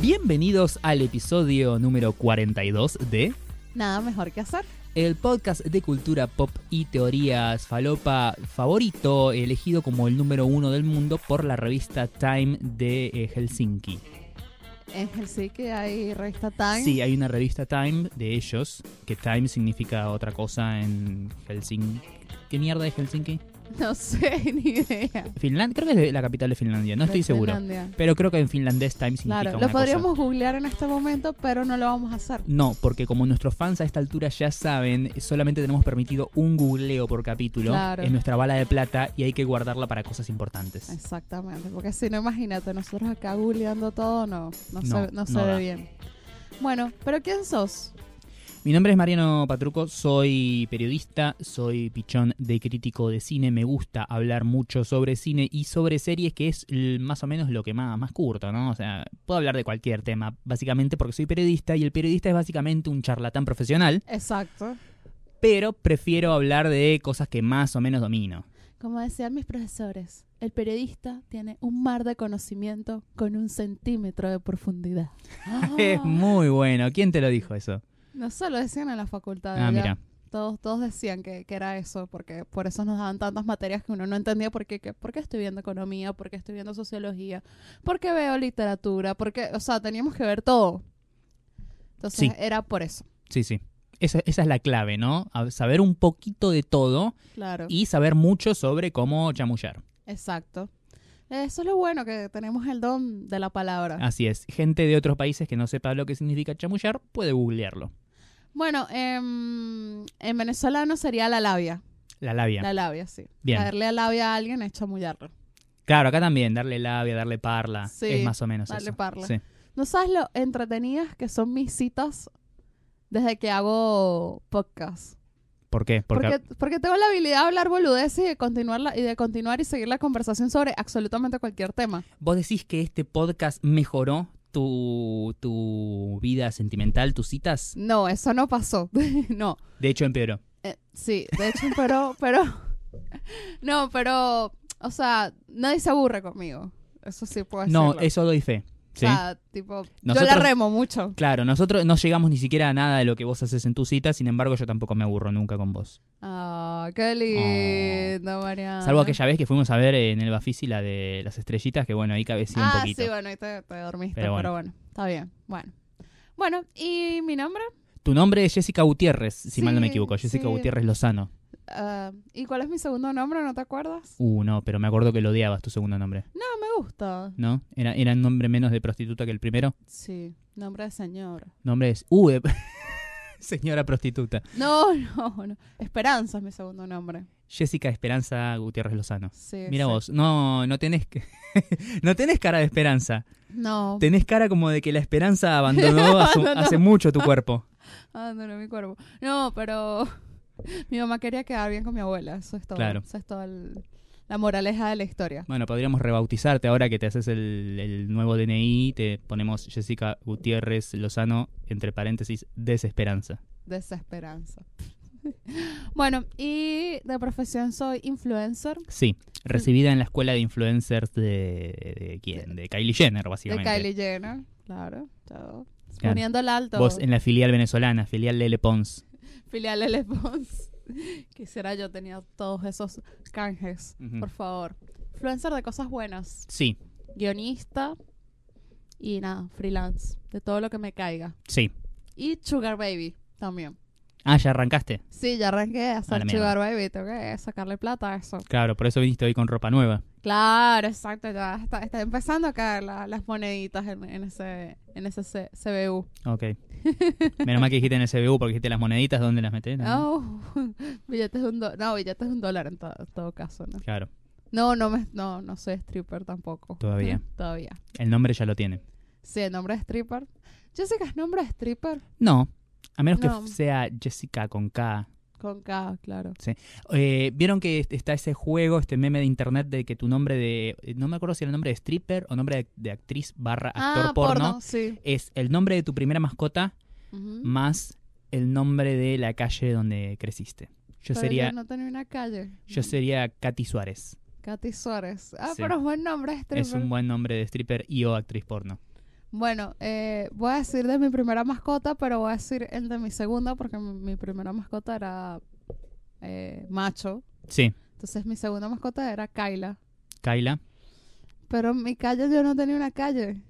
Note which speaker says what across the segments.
Speaker 1: Bienvenidos al episodio número 42 de
Speaker 2: Nada mejor que hacer.
Speaker 1: el podcast de cultura pop y teorías falopa favorito, elegido como el número uno del mundo por la revista Time de eh, Helsinki.
Speaker 2: En Helsinki hay revista Time.
Speaker 1: Sí, hay una revista Time de ellos, que Time significa otra cosa en Helsinki. ¿Qué mierda es Helsinki?
Speaker 2: No sé, ni idea.
Speaker 1: Finlandia, creo que es la capital de Finlandia, no estoy seguro. Pero creo que en finlandés Time significa
Speaker 2: Claro,
Speaker 1: una
Speaker 2: lo podríamos
Speaker 1: cosa.
Speaker 2: googlear en este momento, pero no lo vamos a hacer.
Speaker 1: No, porque como nuestros fans a esta altura ya saben, solamente tenemos permitido un googleo por capítulo.
Speaker 2: Claro.
Speaker 1: Es nuestra bala de plata y hay que guardarla para cosas importantes.
Speaker 2: Exactamente, porque si no, imagínate, nosotros acá googleando todo, no, no,
Speaker 1: No,
Speaker 2: se, no se ve
Speaker 1: da.
Speaker 2: bien. Bueno, pero ¿quién sos?
Speaker 1: Mi nombre es Mariano Patruco, soy periodista, soy pichón de crítico de cine, me gusta hablar mucho sobre cine y sobre series, que es más o menos lo que más, más curto, ¿no? O sea, puedo hablar de cualquier tema, básicamente porque soy periodista y el periodista es básicamente un charlatán profesional,
Speaker 2: Exacto.
Speaker 1: pero prefiero hablar de cosas que más o menos domino.
Speaker 2: Como decían mis profesores, el periodista tiene un mar de conocimiento con un centímetro de profundidad.
Speaker 1: Es muy bueno. ¿Quién te lo dijo eso?
Speaker 2: No se lo decían en la facultad.
Speaker 1: Ah, mira.
Speaker 2: Todos, todos decían que, que era eso, porque por eso nos daban tantas materias que uno no entendía por qué, que- por qué estoy viendo economía, por qué estoy viendo sociología, por qué veo literatura, porque, o sea, teníamos que ver todo. Entonces
Speaker 1: Sí.
Speaker 2: era por eso,
Speaker 1: Sí, sí. Esa, esa es la clave, ¿no? A- saber un poquito de todo
Speaker 2: claro.
Speaker 1: y saber mucho sobre cómo chamullar.
Speaker 2: Exacto. Eso es lo bueno, que tenemos el don de la palabra.
Speaker 1: Así es. Gente de otros países que no sepa lo que significa chamullar puede googlearlo.
Speaker 2: Bueno, em, en venezolano sería la labia.
Speaker 1: La labia.
Speaker 2: La labia, sí.
Speaker 1: Bien.
Speaker 2: Darle a labia a alguien es chamullarlo.
Speaker 1: Claro, acá también. Darle labia, darle parla.
Speaker 2: Sí,
Speaker 1: es más o menos
Speaker 2: darle
Speaker 1: eso.
Speaker 2: parla.
Speaker 1: Sí.
Speaker 2: ¿No sabes lo entretenidas que son mis citas desde que hago podcast?
Speaker 1: ¿Por qué? Porque,
Speaker 2: Porque, porque tengo la habilidad de hablar boludeces y de, continuar y de continuar y seguir la conversación sobre absolutamente cualquier tema.
Speaker 1: vos decís que este podcast mejoró tu, tu vida sentimental, tus citas.
Speaker 2: No, eso no pasó. no.
Speaker 1: De hecho, empeoró.
Speaker 2: Eh, sí, de hecho, pero, pero, no, pero, o sea, nadie se aburre conmigo. Eso sí puedo decirlo.
Speaker 1: No, eso doy fe. ¿Sí?
Speaker 2: O sea, tipo, yo la remo mucho.
Speaker 1: Claro, nosotros no llegamos ni siquiera a nada de lo que vos haces en tus citas, sin embargo yo tampoco me aburro nunca con vos.
Speaker 2: Ah, qué lindo, Mariana.
Speaker 1: Salvo aquella vez que fuimos a ver en el Bafisi la de las estrellitas, que bueno, ahí cabecía
Speaker 2: ah,
Speaker 1: un poquito.
Speaker 2: sí, bueno, ahí te, te dormiste,
Speaker 1: Pero
Speaker 2: pero
Speaker 1: bueno.
Speaker 2: bueno. está bien. Bueno. Bueno, ¿y mi nombre?
Speaker 1: Tu nombre es Jessica Gutiérrez, si mal no me equivoco, Jessica
Speaker 2: sí.
Speaker 1: Gutiérrez Lozano.
Speaker 2: Ah, ¿Y cuál es mi segundo nombre? ¿No te acuerdas?
Speaker 1: Uh, no, pero me acuerdo que lo odiabas tu segundo nombre,
Speaker 2: No, me gusta.
Speaker 1: ¿no? Era, era un nombre menos de prostituta que el primero.
Speaker 2: Sí, nombre de señora.
Speaker 1: Nombre es... Uh, de- señora prostituta.
Speaker 2: No, no, no. Esperanza es mi segundo nombre.
Speaker 1: Jessica Esperanza Gutiérrez Lozano.
Speaker 2: Sí,
Speaker 1: Mira
Speaker 2: sí.
Speaker 1: vos, no, no tenés que- no tenés cara de esperanza.
Speaker 2: No,
Speaker 1: Tenés cara como de que la esperanza abandonó
Speaker 2: Abandonó.
Speaker 1: hace mucho tu cuerpo.
Speaker 2: no, mi cuerpo. No, pero mi mamá quería quedar bien con mi abuela. Eso es todo.
Speaker 1: Claro.
Speaker 2: Eso es todo el- la moraleja de la historia.
Speaker 1: Bueno, podríamos rebautizarte ahora que te haces el, el nuevo DNI, te ponemos Jessica Gutiérrez Lozano, entre paréntesis, desesperanza.
Speaker 2: Desesperanza. bueno, y de profesión soy influencer
Speaker 1: Sí, recibida en la escuela de influencers de, de quién, de Kylie Jenner,
Speaker 2: de
Speaker 1: básicamente.
Speaker 2: Kylie Jenner. Claro, todo.
Speaker 1: Claro.
Speaker 2: Poniendo el alto.
Speaker 1: Vos en la filial venezolana, filial Lele Pons.
Speaker 2: Filial L. Pons. Quisiera yo tenía todos esos canjes, por favor. Influencer de cosas buenas.
Speaker 1: Sí,
Speaker 2: Guionista y nada, freelance. De todo lo que me caiga.
Speaker 1: sí.
Speaker 2: Y Sugar Baby también.
Speaker 1: Ah, ya arrancaste.
Speaker 2: Sí, ya arranqué a hacer. Sugar Baby. Tengo que sacarle plata a eso.
Speaker 1: Claro, por eso viniste hoy con ropa nueva.
Speaker 2: Claro, exacto. Ya está, está empezando a caer la- las moneditas en, en ese, en ese C- CBU.
Speaker 1: Ok. Menos mal que dijiste en el CBU porque dijiste las moneditas, ¿dónde las metés?
Speaker 2: Oh, billetes de un dólar. No, billetes de un dólar en, to- en todo caso, ¿no?
Speaker 1: Claro,
Speaker 2: No, no, me, no, no soy stripper tampoco.
Speaker 1: Todavía.
Speaker 2: Todavía.
Speaker 1: el nombre ya lo tiene.
Speaker 2: Sí, el nombre de stripper. Jessica es nombre de stripper
Speaker 1: No, a menos
Speaker 2: No.
Speaker 1: que sea Jessica con K.
Speaker 2: con K, claro.
Speaker 1: Eh, Vieron que est- está ese juego, este meme de internet de que tu nombre de. eh, No me acuerdo si era el nombre de stripper o nombre de, de actriz barra actor
Speaker 2: ah,
Speaker 1: porno.
Speaker 2: sí.
Speaker 1: Es el nombre de tu primera mascota más el nombre de la calle donde creciste. Yo
Speaker 2: Pero
Speaker 1: sería.
Speaker 2: yo no tenía una calle.
Speaker 1: Yo sería Katy Suárez.
Speaker 2: Katy Suárez. Ah,
Speaker 1: Sí.
Speaker 2: pero es buen nombre de stripper.
Speaker 1: Es un buen nombre de stripper y o actriz porno.
Speaker 2: Bueno, eh, voy a decir de mi primera mascota, pero voy a decir el de mi segunda porque mi, mi primera mascota era eh, macho.
Speaker 1: Sí,
Speaker 2: Entonces mi segunda mascota era Kyla.
Speaker 1: Kyla.
Speaker 2: Pero en mi calle yo no tenía una calle.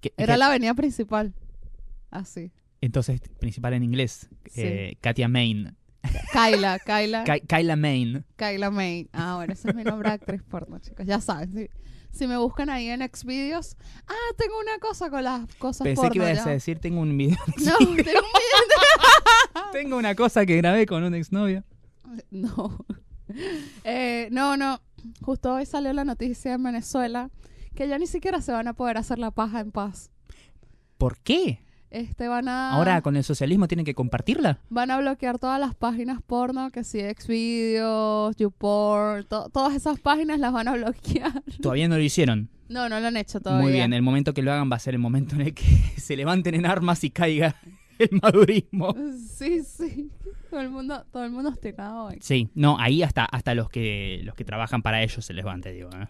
Speaker 1: ¿Qué-
Speaker 2: Era
Speaker 1: qué-
Speaker 2: la avenida principal. Así.
Speaker 1: Entonces, principal en inglés.
Speaker 2: Sí.
Speaker 1: eh, Katia Main.
Speaker 2: Kyla, Kyla.
Speaker 1: Ky- Kyla Main.
Speaker 2: Kyla May. Ah, bueno, ese es mi nombre de actriz porno, chicos. Ya saben. Si, si me buscan ahí en Xvideos. Ah, tengo una cosa con las cosas
Speaker 1: Pensé
Speaker 2: porno.
Speaker 1: que ibas a decir, tengo un video.
Speaker 2: No, tengo un video.
Speaker 1: tengo una cosa que grabé con un exnovio.
Speaker 2: No. Eh, no, no. Justo hoy salió la noticia en Venezuela que ya ni siquiera se van a poder hacer la paja en paz.
Speaker 1: ¿Por qué?
Speaker 2: Este van a
Speaker 1: Ahora con el socialismo tienen que compartirla.
Speaker 2: van a bloquear todas las páginas porno, que si Xvideos, YouPorn, to- todas esas páginas las van a bloquear.
Speaker 1: Todavía no lo hicieron.
Speaker 2: No, no lo han hecho todavía.
Speaker 1: Muy bien, el momento que lo hagan va a ser el momento en el que se levanten en armas y caiga el madurismo.
Speaker 2: Sí, sí. Todo el mundo, todo el mundo hoy.
Speaker 1: Sí, no, ahí hasta, hasta los que los que trabajan para ellos se les van, te digo. ¿eh?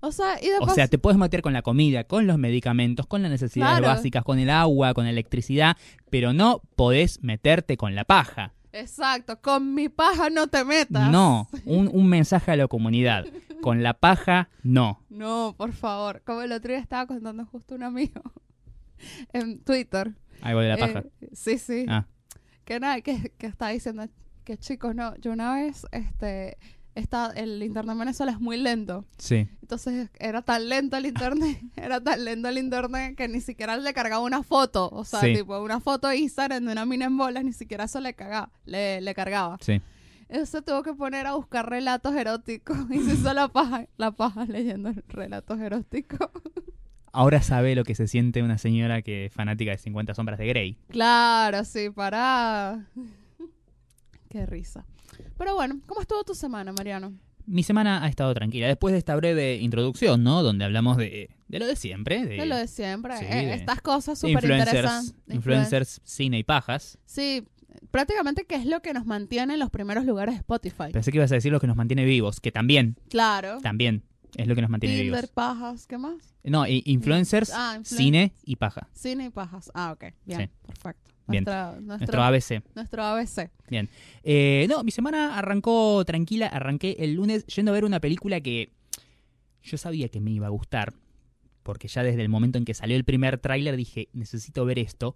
Speaker 2: O sea, y
Speaker 1: O sea, te puedes meter con la comida, con los medicamentos, con las necesidades
Speaker 2: Claro.
Speaker 1: básicas, con el agua, con la electricidad, pero no podés meterte con la paja.
Speaker 2: Exacto, con mi paja no te metas.
Speaker 1: No, un, un mensaje a la comunidad. Con la paja, no.
Speaker 2: No, por favor. Como el otro día estaba contando justo un amigo en Twitter.
Speaker 1: Algo de la paja.
Speaker 2: Eh, sí, sí.
Speaker 1: Ah,
Speaker 2: Que nada, que, que está diciendo que chicos, no, yo una vez, este, está, el internet en Venezuela es muy lento.
Speaker 1: sí.
Speaker 2: Entonces era tan lento el internet, era tan lento el internet que ni siquiera le cargaba una foto. O sea,
Speaker 1: Sí.
Speaker 2: tipo una foto de Instagram de una mina en bolas, ni siquiera eso le cagaba, le, le cargaba.
Speaker 1: Sí.
Speaker 2: Entonces tuvo que poner a buscar relatos eróticos y se hizo la paja, la paja leyendo relatos eróticos.
Speaker 1: Ahora sabe lo que se siente una señora que es fanática de 50 sombras de Grey.
Speaker 2: Claro, sí, para. Qué risa. Pero bueno, ¿cómo estuvo tu semana, Mariano?
Speaker 1: Mi semana ha estado tranquila. Después de esta breve introducción, ¿no? Donde hablamos de, de lo de siempre. De,
Speaker 2: De lo de siempre.
Speaker 1: sí,
Speaker 2: eh,
Speaker 1: de-
Speaker 2: estas cosas súper
Speaker 1: influencers,
Speaker 2: interesantes.
Speaker 1: influencers, cine y pajas.
Speaker 2: Sí, prácticamente que es lo que nos mantiene en los primeros lugares de Spotify.
Speaker 1: Pensé que ibas a decir lo que nos mantiene vivos, que también,
Speaker 2: Claro.
Speaker 1: también es lo que nos mantiene
Speaker 2: Tinder,
Speaker 1: vivos.
Speaker 2: pajas, ¿qué más?
Speaker 1: No, influencers,
Speaker 2: Ah, influen-
Speaker 1: cine y paja.
Speaker 2: Cine y pajas. Ah, ok. Bien,
Speaker 1: Sí.
Speaker 2: perfecto.
Speaker 1: Bien.
Speaker 2: Nuestra-
Speaker 1: Nuestro
Speaker 2: nuestro,
Speaker 1: ABC.
Speaker 2: nuestro ABC.
Speaker 1: Eh, no, mi semana arrancó tranquila. Arranqué el lunes yendo a ver una película que yo sabía que me iba a gustar. Porque ya desde el momento en que salió el primer tráiler dije, necesito ver esto.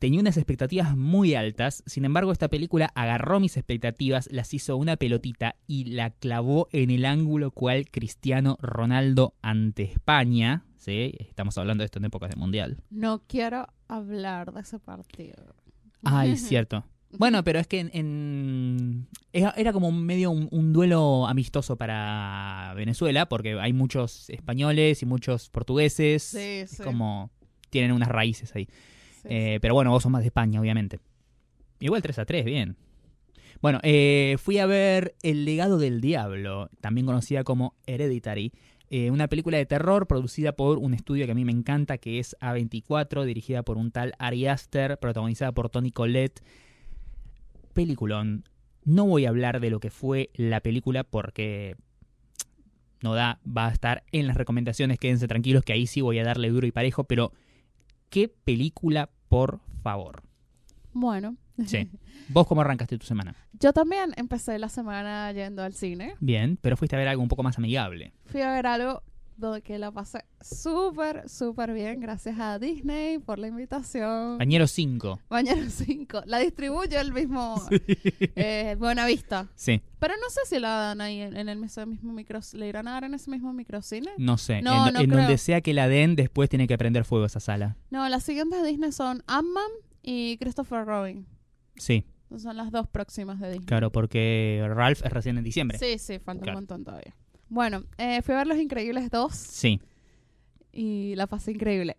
Speaker 1: Tenía unas expectativas muy altas, sin embargo esta película agarró mis expectativas, las hizo una pelotita y la clavó en el ángulo cual Cristiano Ronaldo ante España. ¿sí? Estamos hablando de esto en épocas de Mundial.
Speaker 2: No quiero hablar de ese partido.
Speaker 1: Ay, cierto. Bueno, pero es que en, en- era, como medio un, un duelo amistoso para Venezuela, porque hay muchos españoles y muchos portugueses.
Speaker 2: Sí,
Speaker 1: Es
Speaker 2: sí.
Speaker 1: como tienen unas raíces ahí.
Speaker 2: sí,
Speaker 1: Eh, pero bueno, vos sos más de España, obviamente. Igual 3 a 3, bien. Bueno, eh, fui a ver El legado del diablo, también conocida como Hereditary. Eh, una película de terror producida por un estudio que a mí me encanta, que es A24, dirigida por un tal Ari Aster, protagonizada por Tony Collette. Peliculón. No voy a hablar de lo que fue la película porque no da, va a estar en las recomendaciones, quédense tranquilos que ahí sí voy a darle duro y parejo, pero qué película, por favor.
Speaker 2: Bueno.
Speaker 1: Sí. ¿Vos cómo arrancaste tu semana?
Speaker 2: Yo también empecé la semana yendo al cine.
Speaker 1: Bien, pero fuiste a ver algo un poco más amigable.
Speaker 2: Fui a ver algo donde que la pasé súper, súper bien. Gracias a Disney por la invitación.
Speaker 1: Bañero 5.
Speaker 2: Mañana 5. La distribuye el mismo eh, Buena Vista.
Speaker 1: Sí,
Speaker 2: Pero no sé si la dan ahí en, en el mismo, micro. ¿Le irán a dar en ese mismo microcine?
Speaker 1: no sé.
Speaker 2: No,
Speaker 1: en
Speaker 2: no
Speaker 1: en donde sea que la den, después tiene que prender fuego esa sala.
Speaker 2: No, las siguientes de Disney son Ant-Man y Christopher Robin.
Speaker 1: Sí,
Speaker 2: Son las dos próximas de Disney.
Speaker 1: claro, porque Ralph es recién en diciembre.
Speaker 2: Sí, sí, falta
Speaker 1: Claro.
Speaker 2: un montón todavía. Bueno, eh, fui a ver Los Increíbles 2
Speaker 1: Sí,
Speaker 2: y la pasé increíble.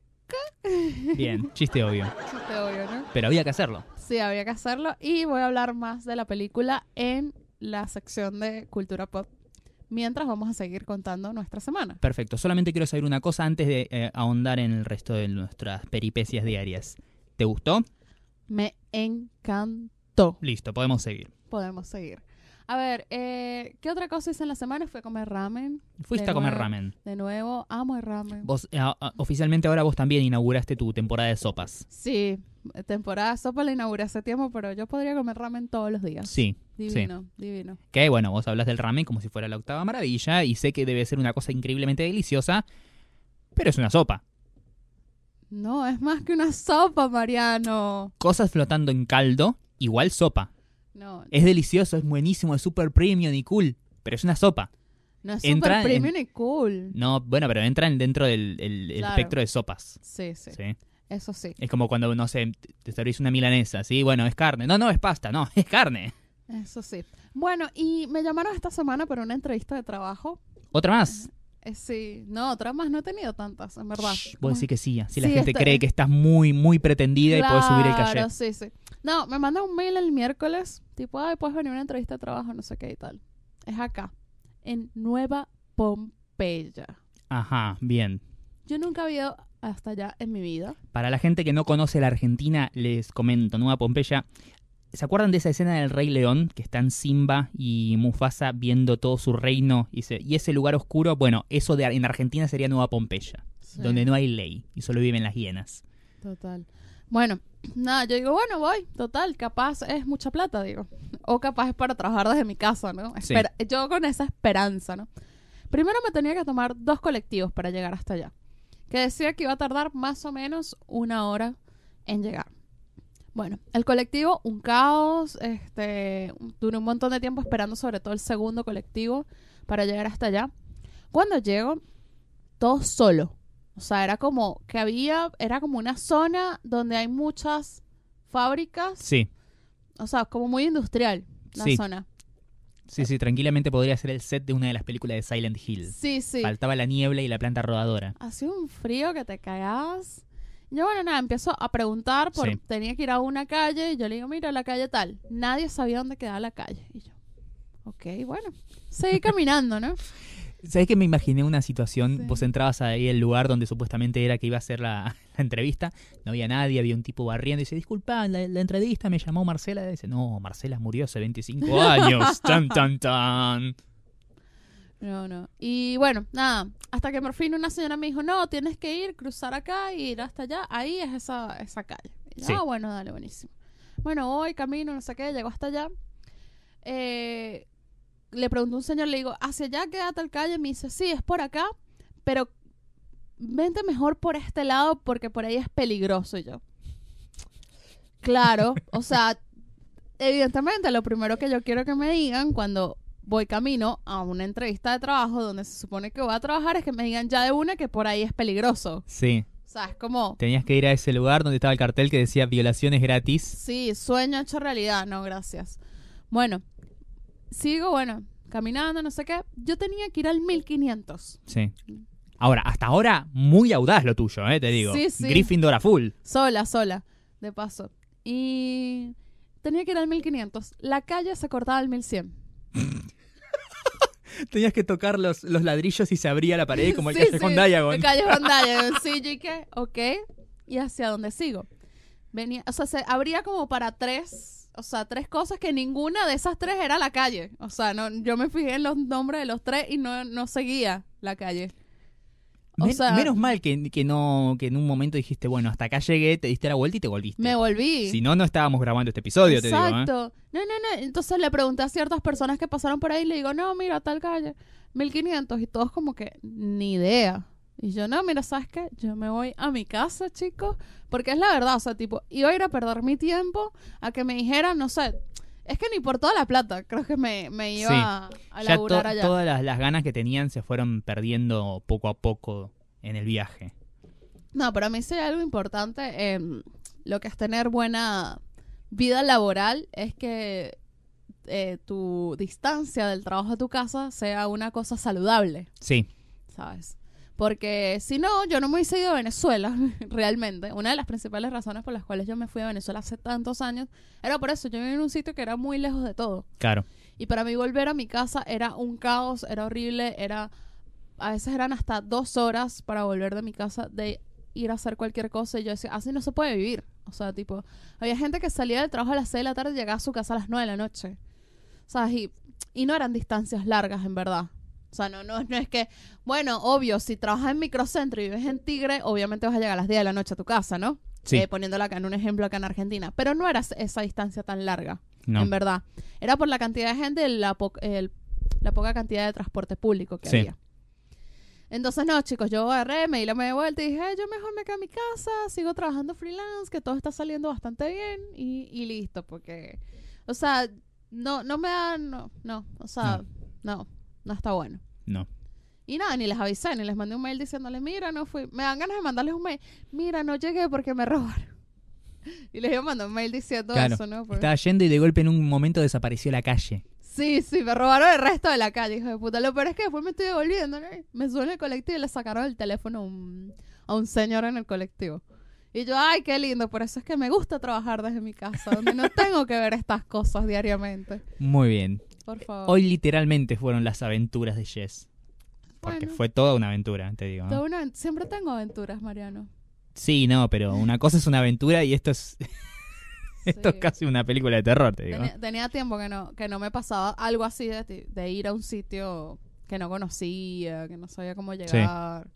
Speaker 1: bien, chiste obvio.
Speaker 2: Chiste obvio, ¿no?
Speaker 1: Pero había que hacerlo.
Speaker 2: Sí, había que hacerlo. Y voy a hablar más de la película en la sección de Cultura Pop. Mientras vamos a seguir contando nuestra semana.
Speaker 1: Perfecto, solamente quiero saber una cosa antes de eh, ahondar en el resto de nuestras peripecias diarias. ¿Te gustó?
Speaker 2: Me encantó.
Speaker 1: Listo, podemos seguir.
Speaker 2: Podemos seguir. A ver, eh, ¿qué otra cosa hice en la semana? Fui a comer ramen.
Speaker 1: Fuiste
Speaker 2: De
Speaker 1: a comer
Speaker 2: nuevo.
Speaker 1: ramen.
Speaker 2: De nuevo, amo el ramen.
Speaker 1: Vos, eh, oficialmente ahora vos también inauguraste tu temporada de sopas.
Speaker 2: Sí, temporada de sopa la inauguré hace tiempo, pero yo podría comer ramen todos los días.
Speaker 1: Sí.
Speaker 2: Divino, divino.
Speaker 1: Que bueno, vos hablas del ramen como si fuera la octava maravilla y sé que debe ser una cosa increíblemente deliciosa, pero es una sopa.
Speaker 2: No, es más que una sopa, Mariano.
Speaker 1: Cosas flotando en caldo, igual sopa.
Speaker 2: No,
Speaker 1: Es delicioso, es buenísimo, es super premium y cool, pero es una sopa.
Speaker 2: no es super
Speaker 1: en-
Speaker 2: premium y cool.
Speaker 1: No, bueno, pero entran dentro del el- el
Speaker 2: Claro.
Speaker 1: espectro de sopas.
Speaker 2: Sí, sí,
Speaker 1: ¿sí?
Speaker 2: eso sí.
Speaker 1: Es como cuando, no sé, te servís una milanesa, ¿sí? Bueno, es carne. No, no, es pasta, no, es carne.
Speaker 2: Eso sí. Bueno, y me llamaron esta semana para una entrevista de trabajo.
Speaker 1: Otra más.
Speaker 2: Eh, sí, no, otras más no he tenido tantas, en verdad.
Speaker 1: Shh,
Speaker 2: Como-
Speaker 1: vos decís que sí, así la
Speaker 2: Sí,
Speaker 1: gente
Speaker 2: está-
Speaker 1: cree que estás muy, muy pretendida y podés subir el
Speaker 2: Claro,
Speaker 1: caché.
Speaker 2: sí, sí. No, me manda un mail el miércoles, tipo, ay, puedes venir a una entrevista de trabajo, no sé qué y tal. Es acá, en Nueva Pompeya.
Speaker 1: Ajá, bien.
Speaker 2: Yo nunca había ido hasta allá en mi vida.
Speaker 1: Para la gente que no conoce la Argentina, les comento, Nueva Pompeya. ¿Se acuerdan de esa escena del Rey León? Que están Simba y Mufasa viendo todo su reino y, se- y ese lugar oscuro. Bueno, eso de, en Argentina sería Nueva Pompeya,
Speaker 2: Sí,
Speaker 1: donde no hay ley y solo viven las hienas.
Speaker 2: Total. Bueno, nada, yo digo, bueno, voy, total, capaz es mucha plata, digo. O capaz es para trabajar desde mi casa, ¿no?
Speaker 1: Sí.
Speaker 2: Yo con esa esperanza, ¿no? Primero me tenía que tomar dos colectivos para llegar hasta allá. Que decía que iba a tardar más o menos una hora en llegar. Bueno, el colectivo, un caos, este, duré un montón de tiempo esperando sobre todo el segundo colectivo para llegar hasta allá. Cuando llego, todo solo. O sea, era como que había, era como una zona donde hay muchas fábricas,
Speaker 1: Sí,
Speaker 2: o sea, como muy industrial la
Speaker 1: Sí.
Speaker 2: zona.
Speaker 1: sí, sí, tranquilamente podría ser el set de una de las películas de Silent Hill.
Speaker 2: Sí, sí.
Speaker 1: Faltaba la niebla y la planta rodadora.
Speaker 2: Hacía un frío que te cagabas. Yo, bueno, nada, empiezo a preguntar, por,
Speaker 1: Sí.
Speaker 2: tenía que ir a una calle, y yo le digo, mira, la calle tal. Nadie sabía dónde quedaba la calle. Y yo, ok, bueno. Seguí caminando, ¿no?
Speaker 1: ¿Sabes que me imaginé una situación?
Speaker 2: Sí.
Speaker 1: Vos entrabas ahí al lugar donde supuestamente era que iba a ser la, la entrevista, no había nadie, había un tipo barriendo y dice, disculpa, la, la entrevista me llamó Marcela. Y dice, no, Marcela murió hace 25 años. tan, tan, tan.
Speaker 2: No, no. Y bueno, nada, hasta que por fin una señora me dijo, no, tienes que ir, cruzar acá y ir hasta allá. Ahí es esa, esa calle. Y yo,
Speaker 1: Sí.
Speaker 2: Ah, bueno, dale, buenísimo. Bueno, voy, camino, no sé qué, llego hasta allá. Eh, le pregunto a un señor, le digo, ¿hacia allá queda tal calle? Me dice, sí, es por acá, pero vente mejor por este lado porque por ahí es peligroso. Y yo, claro, o sea, evidentemente lo primero que yo quiero que me digan cuando voy camino a una entrevista de trabajo donde se supone que voy a trabajar es que me digan ya de una que por ahí es peligroso.
Speaker 1: Sí,
Speaker 2: O sea, es como,
Speaker 1: tenías que ir a ese lugar donde estaba el cartel que decía violaciones gratis.
Speaker 2: sí, sueño hecho realidad, no, gracias. Bueno, sigo, bueno, caminando, no sé qué. Yo tenía que ir al 1500,
Speaker 1: Sí. Ahora, hasta ahora, muy audaz lo tuyo, eh, te digo.
Speaker 2: Sí, sí.
Speaker 1: Gryffindor a full.
Speaker 2: sola, sola, de paso. Y tenía que ir al 1500. La calle se cortaba al 1100.
Speaker 1: Tenías que tocar los, los ladrillos y se abría la pared como el
Speaker 2: Sí,
Speaker 1: callejón
Speaker 2: sí,
Speaker 1: Diagon.
Speaker 2: El callejón Diagon, sí, yo ok. ¿Y hacia dónde sigo? Venía, o sea, se abría como para tres, o sea, tres cosas que ninguna de esas tres era la calle. O sea, no, yo me fijé en los nombres de los tres y no, no seguía la calle. O sea-
Speaker 1: menos mal que, que no que en un momento dijiste, bueno, hasta acá llegué, te diste la vuelta y te volviste.
Speaker 2: Me volví.
Speaker 1: Si no, no estábamos grabando este episodio, te digo. ¿eh?
Speaker 2: Exacto. No, no, no. Entonces le pregunté a ciertas personas que pasaron por ahí y le digo, no, mira, tal calle, 1500. Y todos como que, ni idea. Y yo, no, mira, ¿sabes qué? Yo me voy a mi casa, chicos. Porque es la verdad, o sea, tipo, iba a ir a perder mi tiempo a que me dijeran, no sé, es que ni por toda la plata, creo que me, me iba
Speaker 1: Sí.
Speaker 2: a, a
Speaker 1: Ya to-
Speaker 2: laburar allá.
Speaker 1: todas las, las ganas que tenían se fueron perdiendo poco a poco en el viaje.
Speaker 2: No, pero a mí sí hay algo importante. em, lo que es tener buena vida laboral es que eh, tu distancia del trabajo a tu casa sea una cosa saludable,
Speaker 1: Sí,
Speaker 2: ¿sabes? Porque si no, yo no me hubiese ido a Venezuela, realmente. Una de las principales razones por las cuales yo me fui a Venezuela hace tantos años era por eso. Yo vivía en un sitio que era muy lejos de todo.
Speaker 1: claro.
Speaker 2: Y para mí volver a mi casa era un caos, era horrible, era... A veces eran hasta dos horas para volver de mi casa de ir a hacer cualquier cosa. Y yo decía, así no se puede vivir. O sea, tipo, había gente que salía del trabajo a las 6 de la tarde y llegaba a su casa a las 9 de la noche. ¿sabes? Y, y no eran distancias largas, en verdad. O sea, no, no, no es que, bueno, obvio, si trabajas en microcentro y vives en Tigre, obviamente vas a llegar a las 10 de la noche a tu casa, ¿no?
Speaker 1: Sí.
Speaker 2: Eh, poniéndola acá en un ejemplo acá en Argentina. Pero no era esa distancia tan larga,
Speaker 1: No.
Speaker 2: en verdad. Era por la cantidad de gente, la, po- el- la poca cantidad de transporte público que
Speaker 1: Sí.
Speaker 2: había. Entonces, no, chicos, yo agarré, me di la media vuelta y dije, "Ay, yo mejor me quedo a mi casa, sigo trabajando freelance, que todo está saliendo bastante bien y, y listo, porque, o sea, no, no me da, no, no, o sea, no, no, está bueno.
Speaker 1: No.
Speaker 2: Y nada, ni les avisé, ni les mandé un mail diciéndoles, mira, no fui, me dan ganas de mandarles un mail, mira, no llegué porque me robaron. Y les iba a mandar un mail diciendo
Speaker 1: Claro.
Speaker 2: eso, ¿no? Porque-
Speaker 1: Estaba yendo y de golpe en un momento desapareció la calle.
Speaker 2: Sí, sí, me robaron el resto de la calle, hijo de puta. Lo peor es que después me estoy devolviendo, ¿no? Me suena el colectivo y le sacaron el teléfono a un, a un señor en el colectivo. Y yo, ay, qué lindo, por eso es que me gusta trabajar desde mi casa, donde no tengo que ver estas cosas diariamente.
Speaker 1: Muy bien.
Speaker 2: Por favor.
Speaker 1: Hoy literalmente fueron las aventuras de Jess. Porque
Speaker 2: Bueno,
Speaker 1: fue toda una aventura, te digo. ¿no?
Speaker 2: toda una- siempre tengo aventuras, Mariano.
Speaker 1: Sí, no, pero una cosa es una aventura y esto es esto es casi una película de terror, te digo.
Speaker 2: Tenía, tenía tiempo que no, que no me pasaba algo así de, de ir a un sitio que no conocía, que no sabía cómo llegar.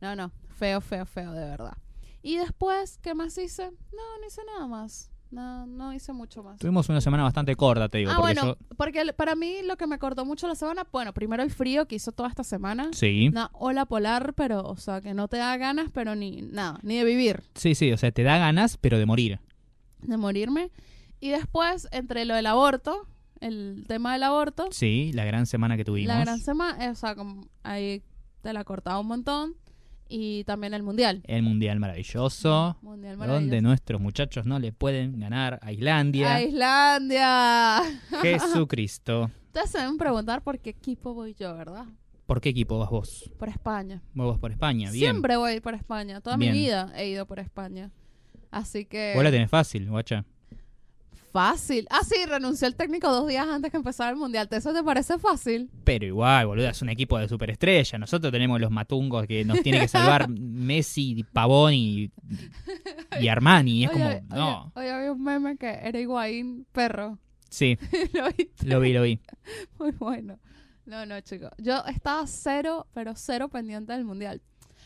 Speaker 2: No, no, feo, feo, feo, de verdad. Y después, ¿qué más hice? No, no hice nada más. No, no hice mucho más.
Speaker 1: Tuvimos una semana bastante corta, te digo,
Speaker 2: ah,
Speaker 1: porque
Speaker 2: bueno,
Speaker 1: yo
Speaker 2: porque el- para mí lo que me cortó mucho la semana, bueno, primero el frío que hizo toda esta semana.
Speaker 1: Sí.
Speaker 2: Una ola polar, pero, o sea, que no te da ganas, pero ni nada, ni de vivir.
Speaker 1: Sí, sí, o sea, te da ganas, pero de morir.
Speaker 2: de morirme. Y después, entre lo del aborto, el tema del aborto,
Speaker 1: Sí, la gran semana que tuvimos.
Speaker 2: la gran semana, o sea, como ahí te la cortaba un montón. Y también el mundial.
Speaker 1: El Mundial maravilloso,
Speaker 2: Mundial
Speaker 1: donde
Speaker 2: maravilloso.
Speaker 1: nuestros muchachos no le pueden ganar a Islandia.
Speaker 2: ¡A Islandia!
Speaker 1: Jesucristo.
Speaker 2: Ustedes se deben preguntar por qué equipo voy yo, ¿verdad?
Speaker 1: ¿Por qué equipo vas vos?
Speaker 2: Por España.
Speaker 1: Vos vas por España, bien.
Speaker 2: Siempre voy por España. Toda
Speaker 1: Bien.
Speaker 2: mi vida he ido por España. Así que...
Speaker 1: Vos la tenés fácil, guacha.
Speaker 2: Fácil. Ah, sí, renunció el técnico dos días antes que empezara el mundial. ¿Eso te parece fácil?
Speaker 1: Pero igual, boludo, es un equipo de superestrella. Nosotros tenemos los matungos que nos tiene que salvar Messi, Pavón y, y Armani. Es
Speaker 2: Oye,
Speaker 1: como,
Speaker 2: oye,
Speaker 1: no.
Speaker 2: Hoy había un meme que era Higuaín perro.
Speaker 1: Sí,
Speaker 2: ¿Lo viste?
Speaker 1: lo vi, lo vi.
Speaker 2: Muy bueno. No, no, chicos. Yo estaba cero, pero cero pendiente del mundial.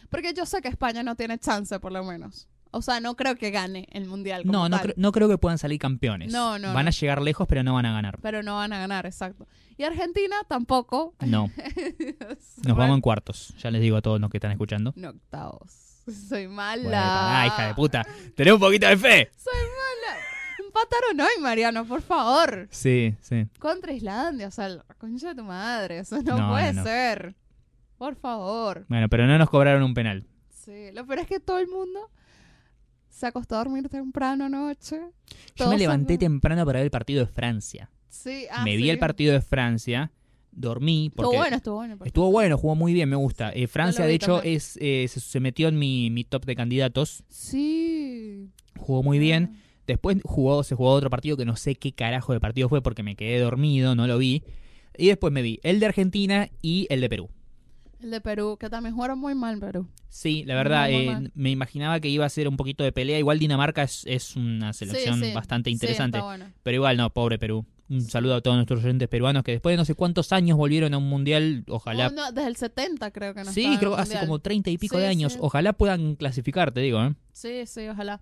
Speaker 2: Porque yo sé que España no tiene chance, por lo menos. O sea, no creo que gane el mundial. como
Speaker 1: No, no,
Speaker 2: tal.
Speaker 1: cre- no creo que puedan salir campeones.
Speaker 2: No, no,
Speaker 1: Van
Speaker 2: no.
Speaker 1: a llegar lejos, pero no van a ganar.
Speaker 2: Pero no van a ganar, exacto. Y Argentina tampoco.
Speaker 1: No, nos vamos en cuartos. Ya les digo a todos los que están escuchando.
Speaker 2: en octavos. Soy mala.
Speaker 1: Bueno, pará, hija de puta. Tenés un poquito de fe.
Speaker 2: Soy mala. Empataron hoy, Mariano, por favor.
Speaker 1: Sí, sí.
Speaker 2: Contra Islandia, o sea, la concha de tu madre. Eso no,
Speaker 1: No,
Speaker 2: puede
Speaker 1: no.
Speaker 2: ser. Por favor.
Speaker 1: Bueno, pero no nos cobraron un penal.
Speaker 2: Sí, lo peor es que todo el mundo se acostó a dormir temprano anoche.
Speaker 1: Yo me levanté temprano para ver el partido de Francia.
Speaker 2: Sí, ah,
Speaker 1: me
Speaker 2: sí.
Speaker 1: vi el partido de Francia, dormí
Speaker 2: Estuvo
Speaker 1: porque
Speaker 2: bueno, estuvo bueno. el partido.
Speaker 1: estuvo bueno, jugó muy bien, me gusta. Eh, Francia, de hecho,
Speaker 2: también.
Speaker 1: es eh, se, se metió en mi, mi top de candidatos.
Speaker 2: Sí.
Speaker 1: Jugó muy bien. Después jugó, se jugó otro partido que no sé qué carajo de partido fue porque me quedé dormido, no lo vi. Y después me vi el de Argentina y el de Perú.
Speaker 2: El de Perú, que también jugaron muy mal Perú.
Speaker 1: Sí, la verdad,
Speaker 2: Muy,
Speaker 1: eh, me imaginaba que iba a ser un poquito de pelea. Igual Dinamarca es, es una selección
Speaker 2: Sí, sí.
Speaker 1: bastante interesante.
Speaker 2: bueno.
Speaker 1: Pero igual no, pobre Perú. Un saludo a todos nuestros oyentes peruanos que después de no sé cuántos años volvieron a un mundial. Ojalá.
Speaker 2: Oh, desde el 70 creo que no
Speaker 1: sí, creo que hace
Speaker 2: Mundial.
Speaker 1: como treinta y pico de años. Ojalá puedan clasificar, te digo. ¿eh?
Speaker 2: Sí, sí, ojalá.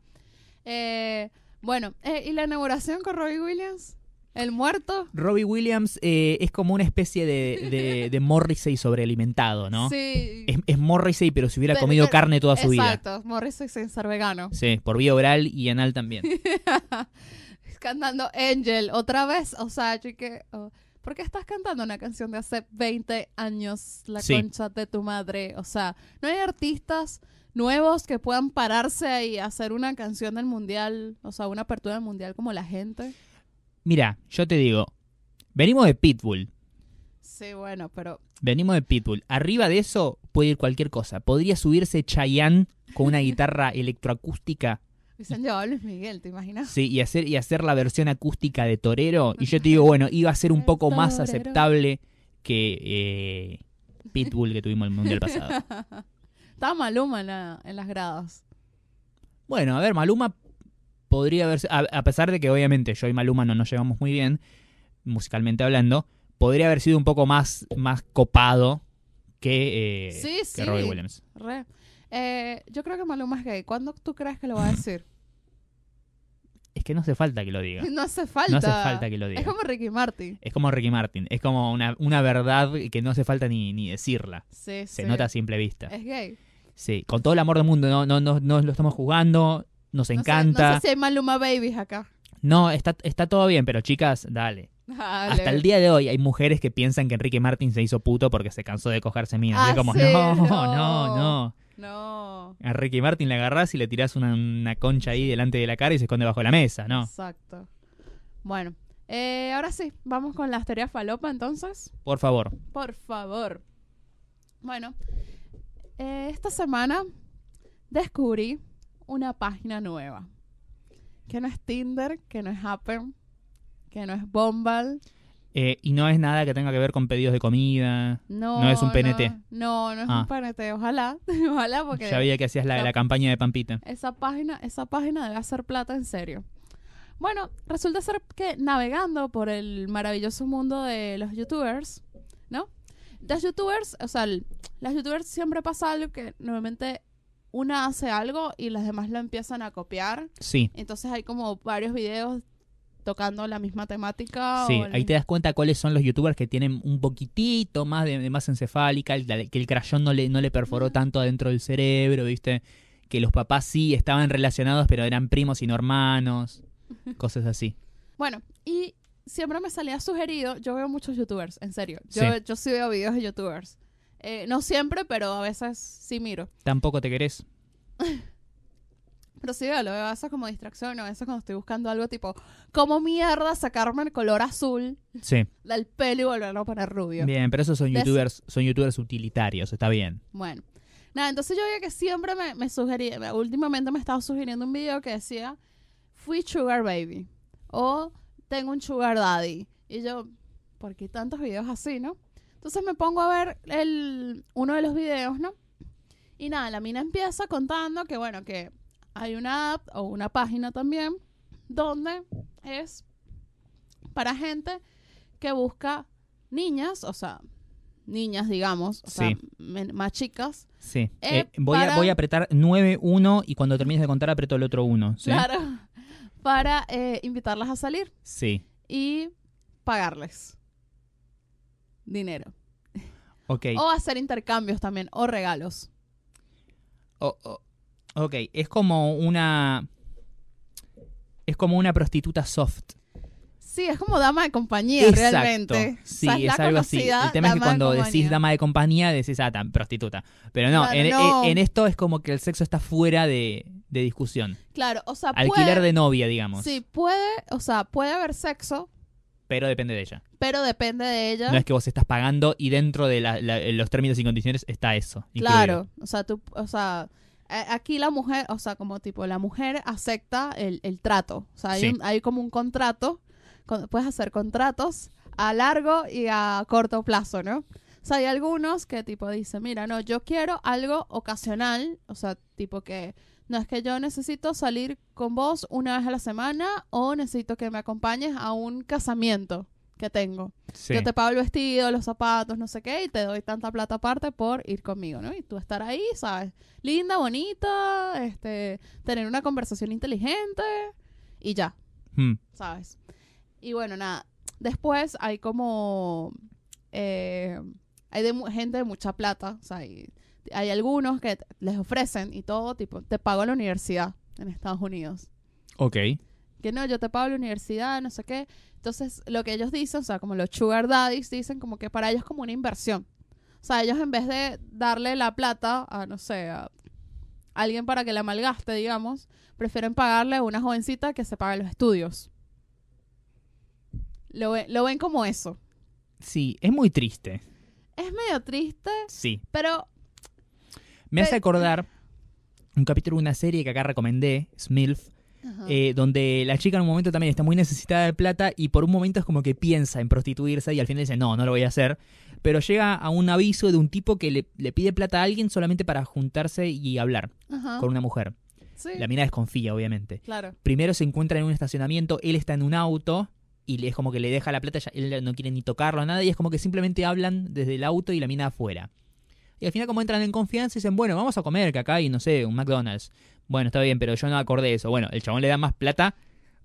Speaker 2: Eh, bueno, eh, ¿y la inauguración con Robbie Williams? ¿El muerto?
Speaker 1: Robbie Williams eh, es como una especie de, de, de Morrissey sobrealimentado, ¿no?
Speaker 2: Sí.
Speaker 1: Es, es Morrissey, pero si hubiera
Speaker 2: Pero-
Speaker 1: comido
Speaker 2: pero-
Speaker 1: carne toda su vida.
Speaker 2: Exacto, Morrissey sin ser vegano.
Speaker 1: Sí, por vía oral y anal también.
Speaker 2: Cantando Angel otra vez. O sea, chique, oh, ¿por qué estás cantando una canción de hace 20 años, La
Speaker 1: Sí.
Speaker 2: concha de tu madre? O sea, no hay artistas nuevos que puedan pararse y hacer una canción del mundial, o sea, una apertura del mundial como la gente.
Speaker 1: Mira, yo te digo, venimos de Pitbull.
Speaker 2: Sí, bueno, pero
Speaker 1: Venimos de Pitbull. Arriba de eso puede ir cualquier cosa. Podría subirse Chayanne con una guitarra electroacústica
Speaker 2: dicen llevado a Luis Miguel, ¿te imaginas?
Speaker 1: sí, y, hacer, y hacer la versión acústica de Torero. Y yo te digo, bueno, iba a ser un poco más aceptable que eh, Pitbull que tuvimos el mundial pasado.
Speaker 2: Estaba Maluma en, la- en las gradas.
Speaker 1: Bueno, a ver, Maluma podría haber. A, a pesar de que obviamente yo y Maluma no nos llevamos muy bien, musicalmente hablando, podría haber sido un poco más, más copado que, eh,
Speaker 2: Sí,
Speaker 1: que. Robbie Williams.
Speaker 2: Re. Eh, yo creo que Maluma es gay. ¿Cuándo tú crees que lo va a decir?
Speaker 1: Es que no hace falta que lo diga.
Speaker 2: no hace falta.
Speaker 1: No hace falta que lo diga.
Speaker 2: Es como Ricky Martin.
Speaker 1: Es como Ricky Martin. Es como una, una verdad que no hace falta ni, ni decirla.
Speaker 2: Sí,
Speaker 1: Se
Speaker 2: sí.
Speaker 1: nota a simple vista.
Speaker 2: Es gay.
Speaker 1: Sí, con todo el amor del mundo, no, no, no, no lo estamos jugando, nos
Speaker 2: No sé-
Speaker 1: encanta.
Speaker 2: No sé, si hay Maluma babies acá.
Speaker 1: No, está, está todo bien, pero chicas, dale.
Speaker 2: Dale.
Speaker 1: Hasta el día de hoy hay mujeres que piensan que Enrique Martin se hizo puto porque se cansó de cogerse minas.
Speaker 2: Ah,
Speaker 1: es como,
Speaker 2: sí,
Speaker 1: no,
Speaker 2: no.
Speaker 1: no, no.
Speaker 2: No.
Speaker 1: A Ricky Martin le agarrás y le tirás una, una concha ahí delante de la cara y se esconde bajo la mesa, ¿no?
Speaker 2: Exacto. Bueno, eh, ahora sí, vamos con las teorías falopa entonces.
Speaker 1: Por favor.
Speaker 2: Por favor. Bueno, eh, esta semana descubrí una página nueva. Que no es Tinder, que no es Happen, que no es Bombal.
Speaker 1: Eh, y no es nada que tenga que ver con pedidos de comida.
Speaker 2: No,
Speaker 1: No es un PNT.
Speaker 2: No, no es
Speaker 1: Ah.
Speaker 2: un PNT. Ojalá, ojalá, porque
Speaker 1: Ya veía que hacías la de la
Speaker 2: la-
Speaker 1: campaña de Pampita.
Speaker 2: esa página, esa página debe hacer plata en serio. Bueno, resulta ser que navegando por el maravilloso mundo de los youtubers, ¿no? Los youtubers, o sea, el- las youtubers siempre pasa algo que normalmente una hace algo y las demás lo empiezan a copiar.
Speaker 1: Sí,
Speaker 2: Entonces hay como varios videos tocando la misma temática.
Speaker 1: sí.
Speaker 2: o el
Speaker 1: Ahí te das cuenta cuáles son los youtubers que tienen un poquitito más de, de masa encefálica, el- que el crayón no le, no le perforó tanto adentro del cerebro, ¿viste? Que los papás sí estaban relacionados, pero eran primos y no hermanos. Cosas así.
Speaker 2: Bueno, y siempre me salía sugerido, yo veo muchos youtubers, en serio. Yo
Speaker 1: sí,
Speaker 2: yo sí veo videos de youtubers. Eh, no siempre, pero a veces sí miro.
Speaker 1: Tampoco te querés.
Speaker 2: Pero sí veo, lo veo a veces como distracción, a veces cuando estoy buscando algo tipo, ¿cómo mierda sacarme el color azul
Speaker 1: Sí.
Speaker 2: del pelo y volverlo a poner rubio?
Speaker 1: Bien, pero esos son youtubers, son youtubers utilitarios, está bien.
Speaker 2: Bueno, nada, entonces yo veía que siempre me, me sugería, me- últimamente me estaba sugiriendo un video que decía, fui sugar baby, o tengo un sugar daddy. Y yo, ¿por qué tantos videos así, no? Entonces me pongo a ver el, uno de los videos, ¿no? Y nada, la mina empieza contando que, bueno, que hay una app o una página también donde es para gente que busca niñas, o sea, niñas, digamos, o sea,
Speaker 1: Sí.
Speaker 2: más chicas,
Speaker 1: Sí.
Speaker 2: Eh,
Speaker 1: Eh, voy,
Speaker 2: para-
Speaker 1: a, voy a apretar 9-1 y cuando termines de contar aprieto el otro 1. ¿sí?
Speaker 2: claro, para eh, invitarlas a salir
Speaker 1: Sí.
Speaker 2: y pagarles dinero.
Speaker 1: Ok.
Speaker 2: O hacer intercambios también, o regalos.
Speaker 1: O- o- ok, es como una... Es como una prostituta soft.
Speaker 2: Sí, es como dama de compañía,
Speaker 1: Exacto.
Speaker 2: realmente.
Speaker 1: Sí,
Speaker 2: O sea,
Speaker 1: es algo así. El tema es que
Speaker 2: dama de
Speaker 1: cuando decís dama de compañía, decís, ah, tan prostituta. Pero no,
Speaker 2: Claro,
Speaker 1: en,
Speaker 2: no.
Speaker 1: en- en esto es como que el sexo está fuera de, de discusión.
Speaker 2: Claro, o sea,
Speaker 1: Alquiler
Speaker 2: puede,
Speaker 1: de novia, digamos.
Speaker 2: Sí, puede, o sea, puede haber sexo,
Speaker 1: Pero depende de ella.
Speaker 2: pero depende de ella.
Speaker 1: No es que vos estás pagando y dentro de la- la- los términos y condiciones está eso. incluido.
Speaker 2: Claro, o sea, tú, o sea, a- aquí la mujer, o sea, como tipo, la mujer acepta el, el trato. O sea, hay,
Speaker 1: Sí.
Speaker 2: un- hay como un contrato, con- puedes hacer contratos a largo y a corto plazo, ¿no? O sea, hay algunos que tipo dicen, mira, no, yo quiero algo ocasional, o sea, tipo que no es que yo necesito salir con vos una vez a la semana o necesito que me acompañes a un casamiento que tengo.
Speaker 1: Sí.
Speaker 2: Yo te pago el vestido, los zapatos, no sé qué, y te doy tanta plata aparte por ir conmigo, ¿no? Y tú estar ahí, ¿sabes? Linda, bonita, este, tener una conversación inteligente y ya,
Speaker 1: Hmm.
Speaker 2: ¿sabes? Y bueno, nada. Después hay como. eh, hay de, gente de mucha plata. O sea, hay, hay algunos que les ofrecen y todo, tipo, te pago la universidad en Estados Unidos.
Speaker 1: Ok.
Speaker 2: Que no, yo te pago la universidad, no sé qué. Entonces, lo que ellos dicen, o sea, como los sugar daddies dicen, como que para ellos es como una inversión. O sea, ellos en vez de darle la plata a, no sé, a alguien para que la malgaste, digamos, prefieren pagarle a una jovencita que se pague los estudios. Lo ven como eso.
Speaker 1: Sí, es muy triste.
Speaker 2: Es medio triste,
Speaker 1: Sí.
Speaker 2: pero
Speaker 1: Me hace acordar un capítulo de una serie que acá recomendé, Smilf, eh, donde la chica en un momento también está muy necesitada de plata y por un momento es como que piensa en prostituirse y al final dice, no, no lo voy a hacer. Pero llega a un aviso de un tipo que le, le pide plata a alguien solamente para juntarse y hablar
Speaker 2: Ajá.
Speaker 1: con una mujer.
Speaker 2: Sí,
Speaker 1: La mina desconfía, obviamente.
Speaker 2: claro.
Speaker 1: Primero se encuentra en un estacionamiento, él está en un auto y es como que le deja la plata, él no quiere ni tocarlo, nada, y es como que simplemente hablan desde el auto y la mina afuera. Y al final como entran en confianza y dicen, bueno, vamos a comer, que acá hay, no sé, un McDonald's. Bueno, está bien, pero yo no acordé eso. Bueno, el chabón le da más plata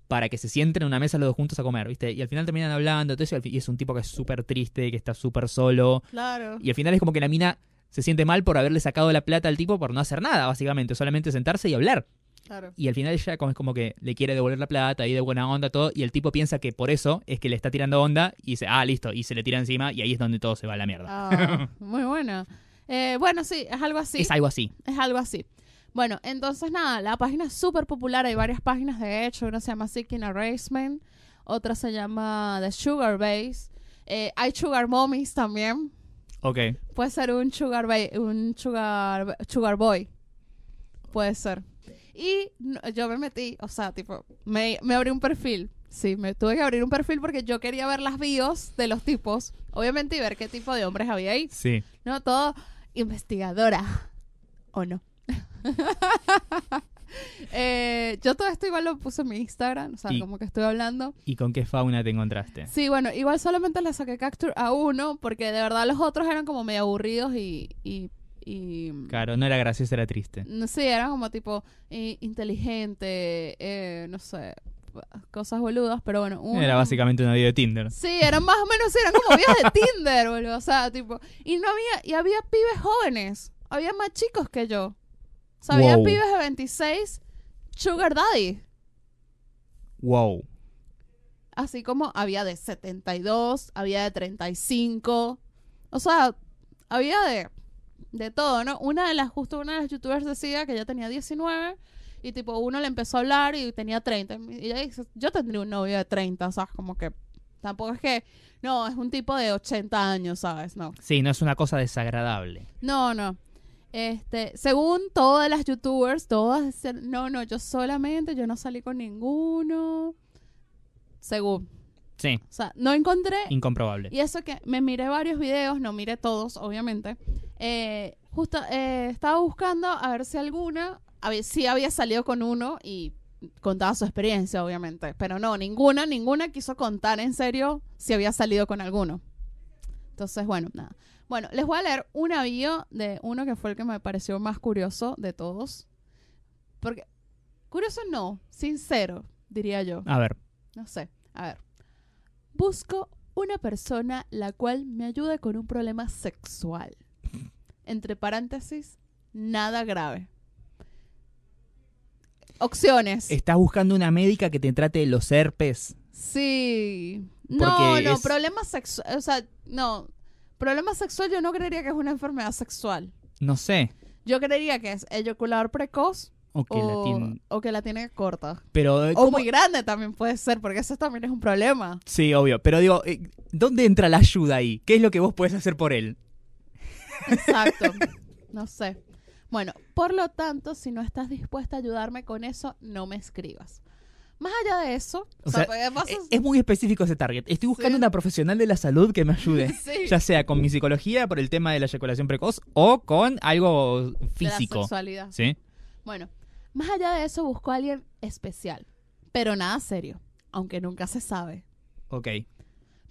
Speaker 1: para que se sienten en una mesa los dos juntos a comer, ¿viste? Y al final terminan hablando, todo eso, y es un tipo que es súper triste, que está súper solo.
Speaker 2: Claro.
Speaker 1: Y al final es como que la mina se siente mal por haberle sacado la plata al tipo por no hacer nada, básicamente, solamente sentarse y hablar.
Speaker 2: Claro.
Speaker 1: Y al final ella es como que le quiere devolver la plata y de buena onda todo. Y el tipo piensa que por eso es que le está tirando onda y dice, ah, listo. Y se le tira encima y ahí es donde todo se va a la mierda.
Speaker 2: Ah, muy buena. Eh, bueno, sí, es algo así.
Speaker 1: Es algo así.
Speaker 2: Es algo así. Bueno, entonces nada, la página es súper popular. Hay varias páginas de hecho. Una se llama Seeking Erasement. Otra se llama The Sugar Base. Eh, hay Sugar Mommies también.
Speaker 1: Ok.
Speaker 2: Puede ser un Sugar, ba- un sugar, sugar Boy. Puede ser. Y no- yo me metí, o sea, tipo, me, me abrí un perfil. Sí, me tuve que abrir un perfil porque yo quería ver las bios de los tipos. Obviamente, y ver qué tipo de hombres había ahí.
Speaker 1: Sí.
Speaker 2: No, todo investigadora. ¿O no? Eh, yo todo esto igual lo puse en mi Instagram, o sea, como que estoy hablando.
Speaker 1: ¿Y con qué fauna te encontraste?
Speaker 2: Sí, bueno, igual solamente le saqué capture a uno, porque de verdad los otros eran como medio aburridos y... y, y
Speaker 1: Claro, no era gracioso, era triste.
Speaker 2: no sé, eran como tipo eh, inteligente, eh, no sé, cosas boludas, pero bueno. uno-
Speaker 1: Era básicamente una video de Tinder.
Speaker 2: Sí, eran más o menos, eran como vías de Tinder, boludo. O sea, tipo. Y no había, y había pibes jóvenes. Había más chicos que yo. O sea, había pibes de 26, Sugar Daddy.
Speaker 1: Wow.
Speaker 2: Así como había de 72, había de 35. O sea, había de, de todo, ¿no? Una de las, justo una de las youtubers decía que ella tenía 19 y tipo uno le empezó a hablar y tenía 30. Y ella dice, yo tendría un novio de 30, o sea, como que tampoco es que, no, es un tipo de 80 años, ¿sabes? No.
Speaker 1: Sí, no es una cosa desagradable.
Speaker 2: No, no. Este, según todas las youtubers, todas decían, no, no, yo solamente, yo no salí con ninguno. Según.
Speaker 1: Sí,
Speaker 2: O sea, no encontré.
Speaker 1: incomprobable.
Speaker 2: Y eso que me miré varios videos, no miré todos, obviamente. Eh, justo eh, estaba buscando a ver si alguna, a ver si había salido con uno y contaba su experiencia, obviamente. Pero no, ninguna, ninguna quiso contar en serio si había salido con alguno. Entonces, bueno, nada. Bueno, les voy a leer un avión de uno que fue el que me pareció más curioso de todos. Porque, curioso no, sincero, diría yo.
Speaker 1: A ver,
Speaker 2: No sé. A ver. Busco una persona la cual me ayude con un problema sexual. Entre paréntesis, nada grave. Opciones.
Speaker 1: estás buscando una médica que te trate de los herpes.
Speaker 2: Sí. No, no,
Speaker 1: es-
Speaker 2: problema sexual. O sea, no. Problema sexual yo no creería que es una enfermedad sexual.
Speaker 1: No sé.
Speaker 2: Yo creería que es eyaculador precoz
Speaker 1: O que la
Speaker 2: o,
Speaker 1: tienen-
Speaker 2: o que la tiene corta.
Speaker 1: Pero, eh,
Speaker 2: O
Speaker 1: ¿cómo-
Speaker 2: muy grande también puede ser, porque eso también es un problema.
Speaker 1: Sí, obvio. Pero digo, eh, ¿dónde entra la ayuda ahí? ¿Qué es lo que vos podés hacer por él?
Speaker 2: Exacto. No sé. Bueno, por lo tanto, si no estás dispuesta a ayudarme con eso, no me escribas. Más allá de eso,
Speaker 1: O
Speaker 2: sea,
Speaker 1: Eh, Es muy específico ese target. Estoy buscando
Speaker 2: Sí.
Speaker 1: una profesional de la salud que me ayude.
Speaker 2: Sí.
Speaker 1: Ya sea con mi psicología por el tema de la eyaculación precoz o con algo
Speaker 2: de la
Speaker 1: físico.
Speaker 2: sexualidad.
Speaker 1: ¿Sí?
Speaker 2: Bueno, más allá de eso, busco a alguien especial, pero nada serio, aunque nunca se sabe.
Speaker 1: Ok.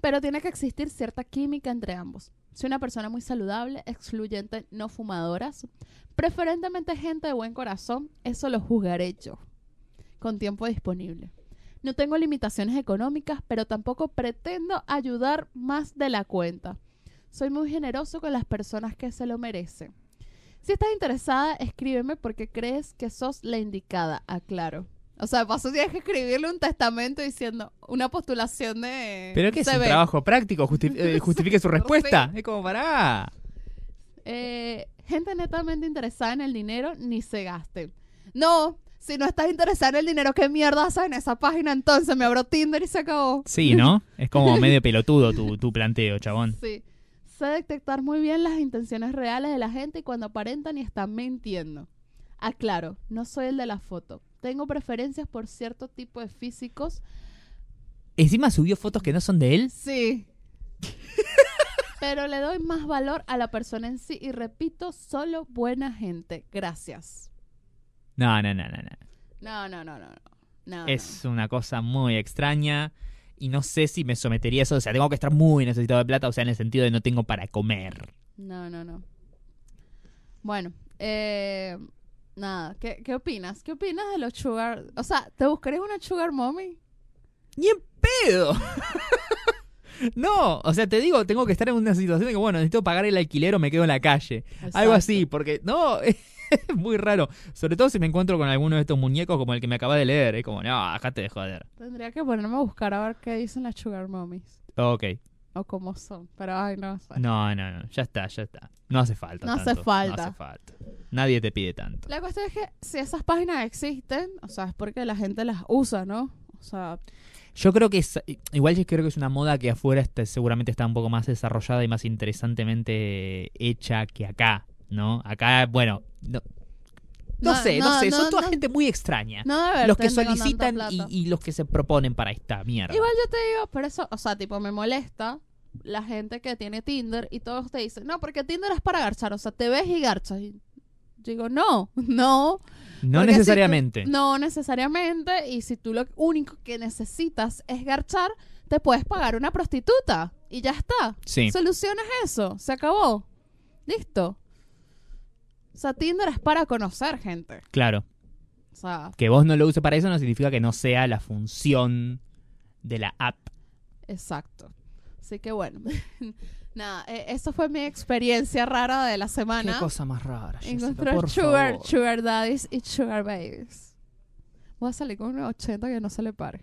Speaker 2: Pero tiene que existir cierta química entre ambos. Soy una persona muy saludable, excluyente, no fumadoras, preferentemente gente de buen corazón, eso lo juzgaré yo, con tiempo disponible. No tengo limitaciones económicas, pero tampoco pretendo ayudar más de la cuenta. Soy muy generoso con las personas que se lo merecen. Si estás interesada, escríbeme porque crees que sos la indicada, aclaro. O sea, paso tienes que escribirle un testamento diciendo una postulación de...
Speaker 1: Pero que es un trabajo práctico, justi- eh, justifique su respuesta.
Speaker 2: Sí.
Speaker 1: Es como para.
Speaker 2: Eh, gente netamente interesada en el dinero, ni se gasten. No, si no estás interesada en el dinero, ¿qué mierda haces en esa página? Entonces me abro Tinder y se acabó.
Speaker 1: Sí, ¿no? Es como medio pelotudo tu, tu planteo, chabón.
Speaker 2: Sí. Sé detectar muy bien las intenciones reales de la gente y cuando aparentan y están mintiendo. Aclaro, no soy el de la foto. Tengo preferencias por cierto tipo de físicos.
Speaker 1: Encima subió fotos que no son de él.
Speaker 2: Sí. Pero le doy más valor a la persona en sí y repito, solo buena gente. Gracias.
Speaker 1: No, no, no, no, no.
Speaker 2: No, no, no, no. no. No,
Speaker 1: Es una cosa muy extraña. y no sé si me sometería a eso. O sea, tengo que estar muy necesitado de plata, o sea, en el sentido de no tengo para comer.
Speaker 2: No, no, no. Bueno, eh, nada, ¿Qué, ¿qué opinas? ¿Qué opinas de los sugar? O sea, ¿te buscarías una sugar mommy?
Speaker 1: ¡Ni en pedo! no, o sea, te digo, tengo que estar en una situación de que, bueno, necesito pagar el alquiler o me quedo en la calle. Algo así, porque no, es muy raro. Sobre todo si me encuentro con alguno de estos muñecos como el que me acaba de leer. Es como, no, déjate de joder.
Speaker 2: Tendría que ponerme a buscar a ver qué dicen las sugar mommies.
Speaker 1: Ok.
Speaker 2: O cómo son. Pero, ay, no sé.
Speaker 1: No, no, no. Ya está, ya está. No hace falta.
Speaker 2: No hace falta.
Speaker 1: No hace falta. Nadie te pide tanto.
Speaker 2: La cuestión es que si esas páginas existen, o sea, es porque la gente las usa, ¿no? O sea,
Speaker 1: Yo creo que es, igual yo creo que es una moda que afuera está- seguramente está un poco más desarrollada y más interesantemente hecha que acá, ¿no? Acá, bueno, no, no
Speaker 2: No,
Speaker 1: sé, no,
Speaker 2: no,
Speaker 1: sé, son toda gente muy extraña. los que solicitan y, los que se proponen para esta mierda.
Speaker 2: Igual yo te digo, por eso, o sea, tipo, me molesta la gente que tiene Tinder y todos te dicen, no, porque Tinder es para garchar, o sea, te ves y garchas. Y digo, no, no.
Speaker 1: no
Speaker 2: porque si tú-
Speaker 1: necesariamente.
Speaker 2: no necesariamente, y si tú lo único que necesitas es garchar, te puedes pagar una prostituta y ya está.
Speaker 1: Sí.
Speaker 2: Solucionas eso, se acabó. Listo. O sea, Tinder es para conocer gente.
Speaker 1: Claro.
Speaker 2: O sea,
Speaker 1: Que vos no lo uses para eso no significa que no sea la función de la app.
Speaker 2: exacto. Así que bueno. Nada, eh, eso fue mi experiencia rara de la semana.
Speaker 1: Qué cosa más rara. Jessica,
Speaker 2: Encontrar
Speaker 1: por
Speaker 2: sugar,
Speaker 1: favor.
Speaker 2: sugar daddies y sugar babies. Voy a salir con un 80 que no se le pare.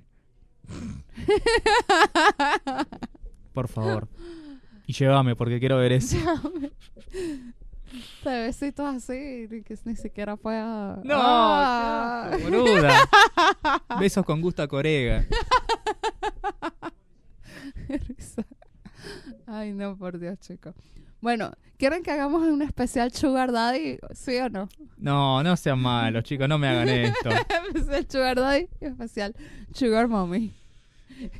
Speaker 1: Por favor. Y llévame porque quiero ver eso.
Speaker 2: De besitos así, ni que ni siquiera pueda.
Speaker 1: No,
Speaker 2: Ah.
Speaker 1: qué asco, boluda. Besos con gusto a Corega.
Speaker 2: Ay, no, por Dios, chicos. Bueno, ¿quieren que hagamos un especial Sugar Daddy? ¿Sí o no?
Speaker 1: No, no sean malos, chicos, no me hagan esto.
Speaker 2: especial Sugar Daddy y especial Sugar Mommy.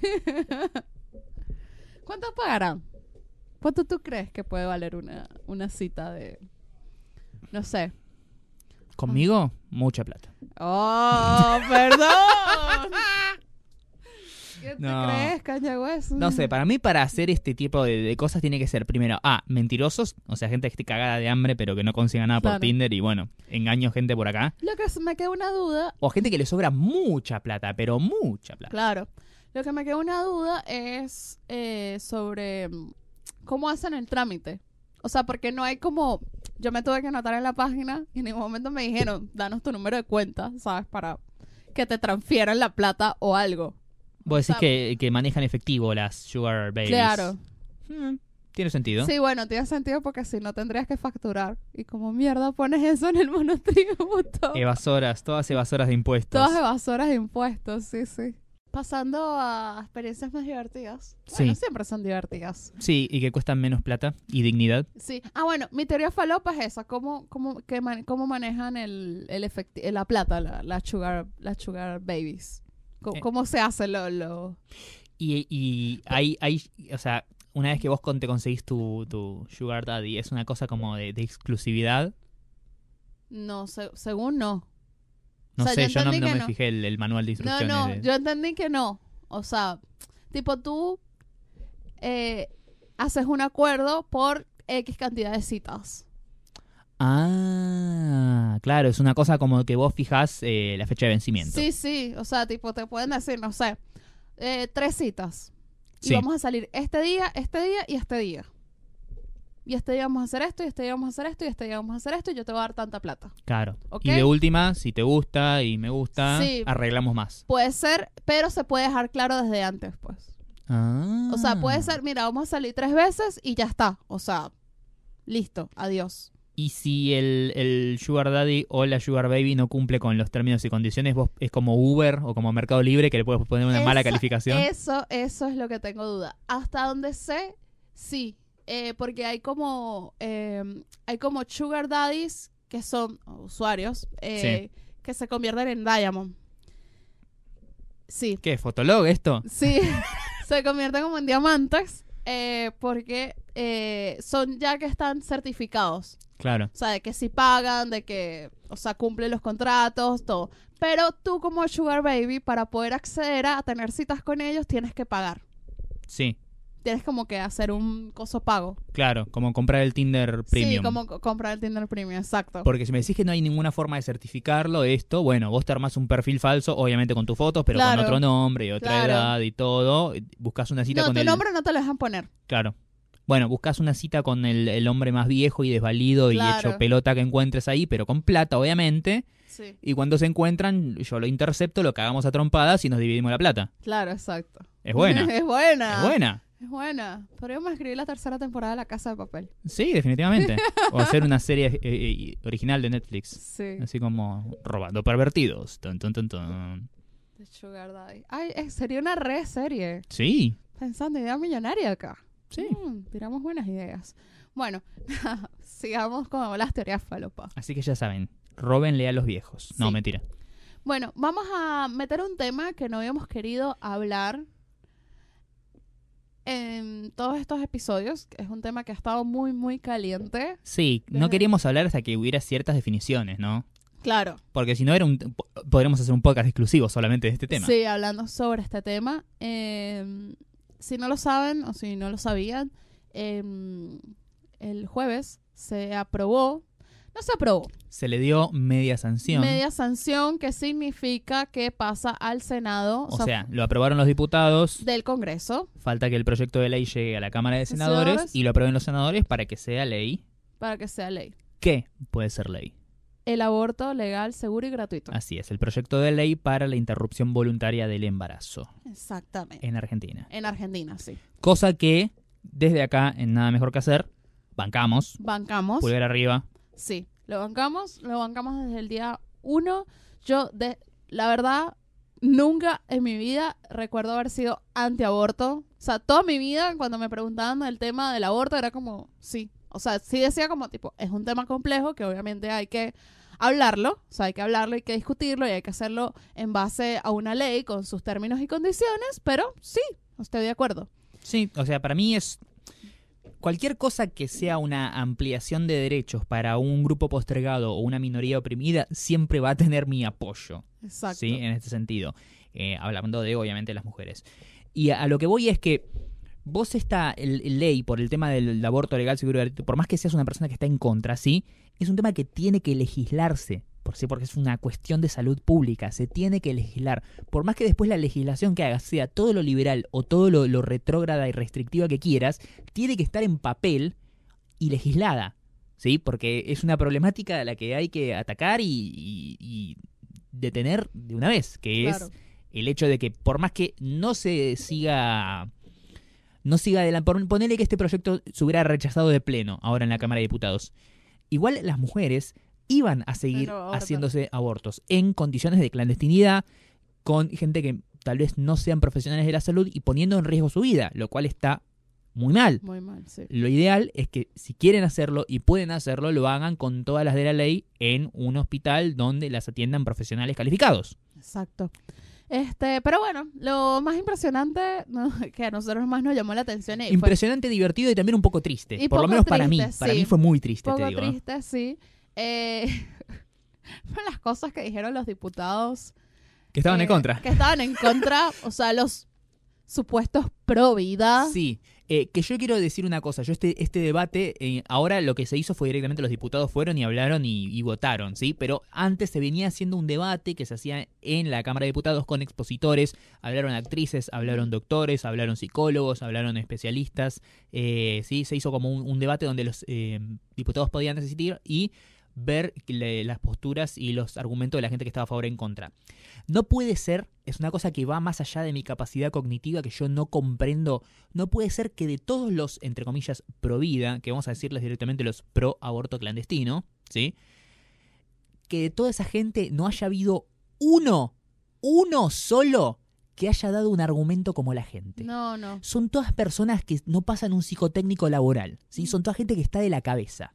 Speaker 2: ¿Cuánto pagarán? ¿Cuánto tú crees que puede valer una, una cita de... No sé.
Speaker 1: ¿Conmigo? Mucha plata.
Speaker 2: ¡Oh, perdón! ¿Qué te
Speaker 1: No.
Speaker 2: crees, cañagüez?
Speaker 1: No sé, para mí para hacer este tipo de, de cosas tiene que ser primero, ah, mentirosos, o sea, gente que esté cagada de hambre pero que no consiga nada
Speaker 2: Claro.
Speaker 1: por Tinder y bueno, engaño gente por acá.
Speaker 2: Lo que me queda una duda
Speaker 1: O gente que le sobra mucha plata, pero mucha plata.
Speaker 2: Claro. Lo que me queda una duda es eh, sobre cómo hacen el trámite. O sea, porque no hay como... Yo me tuve que anotar en la página y en ningún momento me dijeron, danos tu número de cuenta, ¿sabes? Para que te transfieran la plata o algo.
Speaker 1: Vos decís
Speaker 2: o sea-
Speaker 1: que, que manejan efectivo las Sugar Babies.
Speaker 2: Claro.
Speaker 1: Mm, Tiene sentido.
Speaker 2: Sí, bueno, tiene sentido porque si no tendrías que facturar. Y como mierda pones eso en el monotributo.
Speaker 1: Evasoras, todas evasoras de impuestos.
Speaker 2: Todas evasoras de impuestos, sí, sí. Pasando a experiencias más divertidas. Bueno,
Speaker 1: Sí.
Speaker 2: siempre son divertidas.
Speaker 1: Sí, y que cuestan menos plata y dignidad.
Speaker 2: Sí. Ah, bueno, mi teoría falopa es esa. ¿Cómo, cómo, man- cómo manejan el, el efecti- la plata, la, la sugar, la sugar babies? ¿Cómo,
Speaker 1: Eh.
Speaker 2: cómo se hace lo, lo...?
Speaker 1: Y, y hay, hay, o sea, una vez que vos con- te conseguís tu, tu Sugar Daddy, es una cosa como de, de exclusividad.
Speaker 2: No, se- según no.
Speaker 1: No
Speaker 2: O sea,
Speaker 1: sé,
Speaker 2: yo
Speaker 1: yo no, no me
Speaker 2: no.
Speaker 1: fijé el, el manual de
Speaker 2: No,
Speaker 1: instrucciones.
Speaker 2: no,
Speaker 1: de-
Speaker 2: yo entendí que no. O sea, tipo tú eh, haces un acuerdo por X cantidad de citas.
Speaker 1: Ah, claro, es una cosa como que vos fijás eh, la fecha de vencimiento.
Speaker 2: Sí, sí. O sea, tipo te pueden decir, no sé, eh, tres citas. Y
Speaker 1: Sí.
Speaker 2: vamos a salir este día, este día y este día. Y este día vamos a hacer esto, y este día vamos a hacer esto, y este día vamos a hacer esto, y yo te voy a dar tanta plata.
Speaker 1: Claro. Y de última, si te gusta y me gusta,
Speaker 2: Sí.
Speaker 1: arreglamos más.
Speaker 2: Puede ser, pero se puede dejar claro desde antes, pues.
Speaker 1: Ah.
Speaker 2: O sea, puede ser, mira, vamos a salir tres veces y ya está. O sea, listo, adiós.
Speaker 1: Y si el, el Sugar Daddy o la Sugar Baby no cumple con los términos y condiciones, vos es como Uber o como Mercado Libre que le puedes poner una mala calificación.
Speaker 2: Eso, eso es lo que tengo duda. Hasta donde sé, sí. Eh, porque hay como, eh, hay como sugar daddies que son usuarios eh, que se convierten en diamond. Sí,
Speaker 1: ¿Qué? ¿Fotolog esto?
Speaker 2: sí. se convierten como en diamantes eh, porque son ya que están certificados.
Speaker 1: Claro.
Speaker 2: O sea, de que si pagan, de que, o sea, cumplen los contratos, todo. Pero tú como Sugar Baby, para poder acceder a tener citas con ellos, tienes que pagar.
Speaker 1: Sí,
Speaker 2: Tienes como que hacer un coso pago.
Speaker 1: claro, como comprar el Tinder Premium.
Speaker 2: Sí, como co- comprar el Tinder Premium, exacto.
Speaker 1: Porque si me decís que no hay ninguna forma de certificarlo, esto, bueno, vos te armás un perfil falso, obviamente con tus fotos, pero
Speaker 2: Claro.
Speaker 1: con otro nombre y otra
Speaker 2: Claro.
Speaker 1: edad y todo. Buscas una cita
Speaker 2: no,
Speaker 1: con
Speaker 2: tu
Speaker 1: el.
Speaker 2: nombre no te lo dejan poner.
Speaker 1: Claro. Bueno, buscas una cita con el, el hombre más viejo y desvalido y
Speaker 2: Claro.
Speaker 1: hecho pelota que encuentres ahí, pero con plata, obviamente.
Speaker 2: Sí.
Speaker 1: Y cuando se encuentran, yo lo intercepto, lo cagamos a trompadas y nos dividimos la plata.
Speaker 2: Claro, exacto.
Speaker 1: Es buena.
Speaker 2: es buena.
Speaker 1: es buena.
Speaker 2: Es buena. Podríamos escribir la tercera temporada de La Casa de Papel.
Speaker 1: Sí, definitivamente. o hacer una serie eh, eh, original de Netflix.
Speaker 2: Sí.
Speaker 1: Así como robando pervertidos. Tun, tun, tun, tun.
Speaker 2: De Sugar Daddy. Ay, sería una re serie.
Speaker 1: Sí,
Speaker 2: Pensando, idea millonaria acá.
Speaker 1: sí.
Speaker 2: Mm, tiramos buenas ideas. Bueno, sigamos con las teorías falopa.
Speaker 1: Así que ya saben, róbenle a los viejos. No,
Speaker 2: Sí.
Speaker 1: mentira.
Speaker 2: Bueno, vamos a meter un tema que no habíamos querido hablar en todos estos episodios. Es un tema que ha estado muy, muy caliente.
Speaker 1: Sí, no queríamos hablar hasta que hubiera ciertas definiciones, ¿no?
Speaker 2: Claro.
Speaker 1: Porque si no, era un, po- podríamos hacer un podcast exclusivo solamente de este tema.
Speaker 2: Sí, hablando sobre este tema. Eh, si no lo saben o si no lo sabían, eh, el jueves se aprobó, no se aprobó,
Speaker 1: Se le dio media sanción.
Speaker 2: media sanción que significa que pasa al Senado,
Speaker 1: o sea, lo aprobaron los diputados.
Speaker 2: del Congreso,
Speaker 1: Falta que el proyecto de ley llegue a la Cámara de Senadores
Speaker 2: Senadores.
Speaker 1: y lo aprueben los senadores para que sea ley.
Speaker 2: para que sea ley.
Speaker 1: ¿Qué puede ser ley?
Speaker 2: El aborto legal, seguro y gratuito.
Speaker 1: Así es, el proyecto de ley para la interrupción voluntaria del embarazo
Speaker 2: Exactamente.
Speaker 1: en Argentina.
Speaker 2: En Argentina, sí.
Speaker 1: Cosa que desde acá, en nada mejor que hacer, bancamos,
Speaker 2: Bancamos.
Speaker 1: pulgar arriba.
Speaker 2: Sí, lo bancamos, lo bancamos desde el día uno. Yo, de, la verdad, nunca en mi vida recuerdo haber sido antiaborto. O sea, toda mi vida, cuando me preguntaban del tema del aborto, era como, sí. O sea, sí decía como, tipo, es un tema complejo que obviamente hay que hablarlo. O sea, hay que hablarlo, hay que discutirlo y hay que hacerlo en base a una ley con sus términos y condiciones. Pero sí, estoy de acuerdo.
Speaker 1: Sí, o sea, para mí es cualquier cosa que sea una ampliación de derechos para un grupo postergado o una minoría oprimida siempre va a tener mi apoyo.
Speaker 2: Exacto.
Speaker 1: ¿sí? En este sentido. Eh, hablando de, obviamente, las mujeres. Y a, a lo que voy es que vos esta el- el ley por el tema del aborto legal, seguro por más que seas una persona que está en contra, ¿sí? Es un tema que tiene que legislarse. Por sí, porque es una cuestión de salud pública, se tiene que legislar. Por más que después la legislación que hagas sea todo lo liberal o todo lo, lo retrógrada y restrictiva que quieras, tiene que estar en papel y legislada. ¿Sí? Porque es una problemática a la que hay que atacar y, y- y detener de una vez, que
Speaker 2: Claro.
Speaker 1: es el hecho de que por más que no se siga no siga adelante, ponele que este proyecto se hubiera rechazado de pleno ahora en la Cámara de Diputados. Igual las mujeres iban a seguir haciéndose abortos en condiciones de clandestinidad con gente que tal vez no sean profesionales de la salud y poniendo en riesgo su vida, lo cual está muy mal.
Speaker 2: Muy mal, sí.
Speaker 1: Lo ideal es que si quieren hacerlo y pueden hacerlo, lo hagan con todas las de la ley en un hospital donde las atiendan profesionales calificados.
Speaker 2: Exacto. Este, pero bueno, lo más impresionante ¿no? que a nosotros más nos llamó la atención y fue
Speaker 1: Impresionante, divertido y también un poco triste.
Speaker 2: Y
Speaker 1: Por lo menos para mí. Para mí fue muy
Speaker 2: un
Speaker 1: triste, te digo. ¿no?
Speaker 2: triste, sí. Eh, fueron las cosas que dijeron los diputados.
Speaker 1: Que estaban
Speaker 2: eh,
Speaker 1: en contra.
Speaker 2: Que estaban en contra, o sea, los supuestos pro vida.
Speaker 1: Sí, eh, que yo quiero decir una cosa, yo este, este debate, eh, ahora lo que se hizo fue directamente los diputados fueron y hablaron y, y votaron, ¿sí? Pero antes se venía haciendo un debate que se hacía en la Cámara de Diputados con expositores, hablaron actrices, hablaron doctores, hablaron psicólogos, hablaron especialistas, eh, ¿sí? Se hizo como un, un debate donde los eh, diputados podían asistir y ver le- las posturas y los argumentos de la gente que estaba a favor o en contra. No puede ser, es una cosa que va más allá de mi capacidad cognitiva que yo no comprendo, no puede ser que de todos los, entre comillas, pro vida, que vamos a decirles directamente los pro aborto clandestino, ¿sí? Que de toda esa gente no haya habido uno, uno solo que haya dado un argumento como la gente.
Speaker 2: No, no.
Speaker 1: Son todas personas que no pasan un psicotécnico laboral, ¿sí? Son toda gente que está de la cabeza.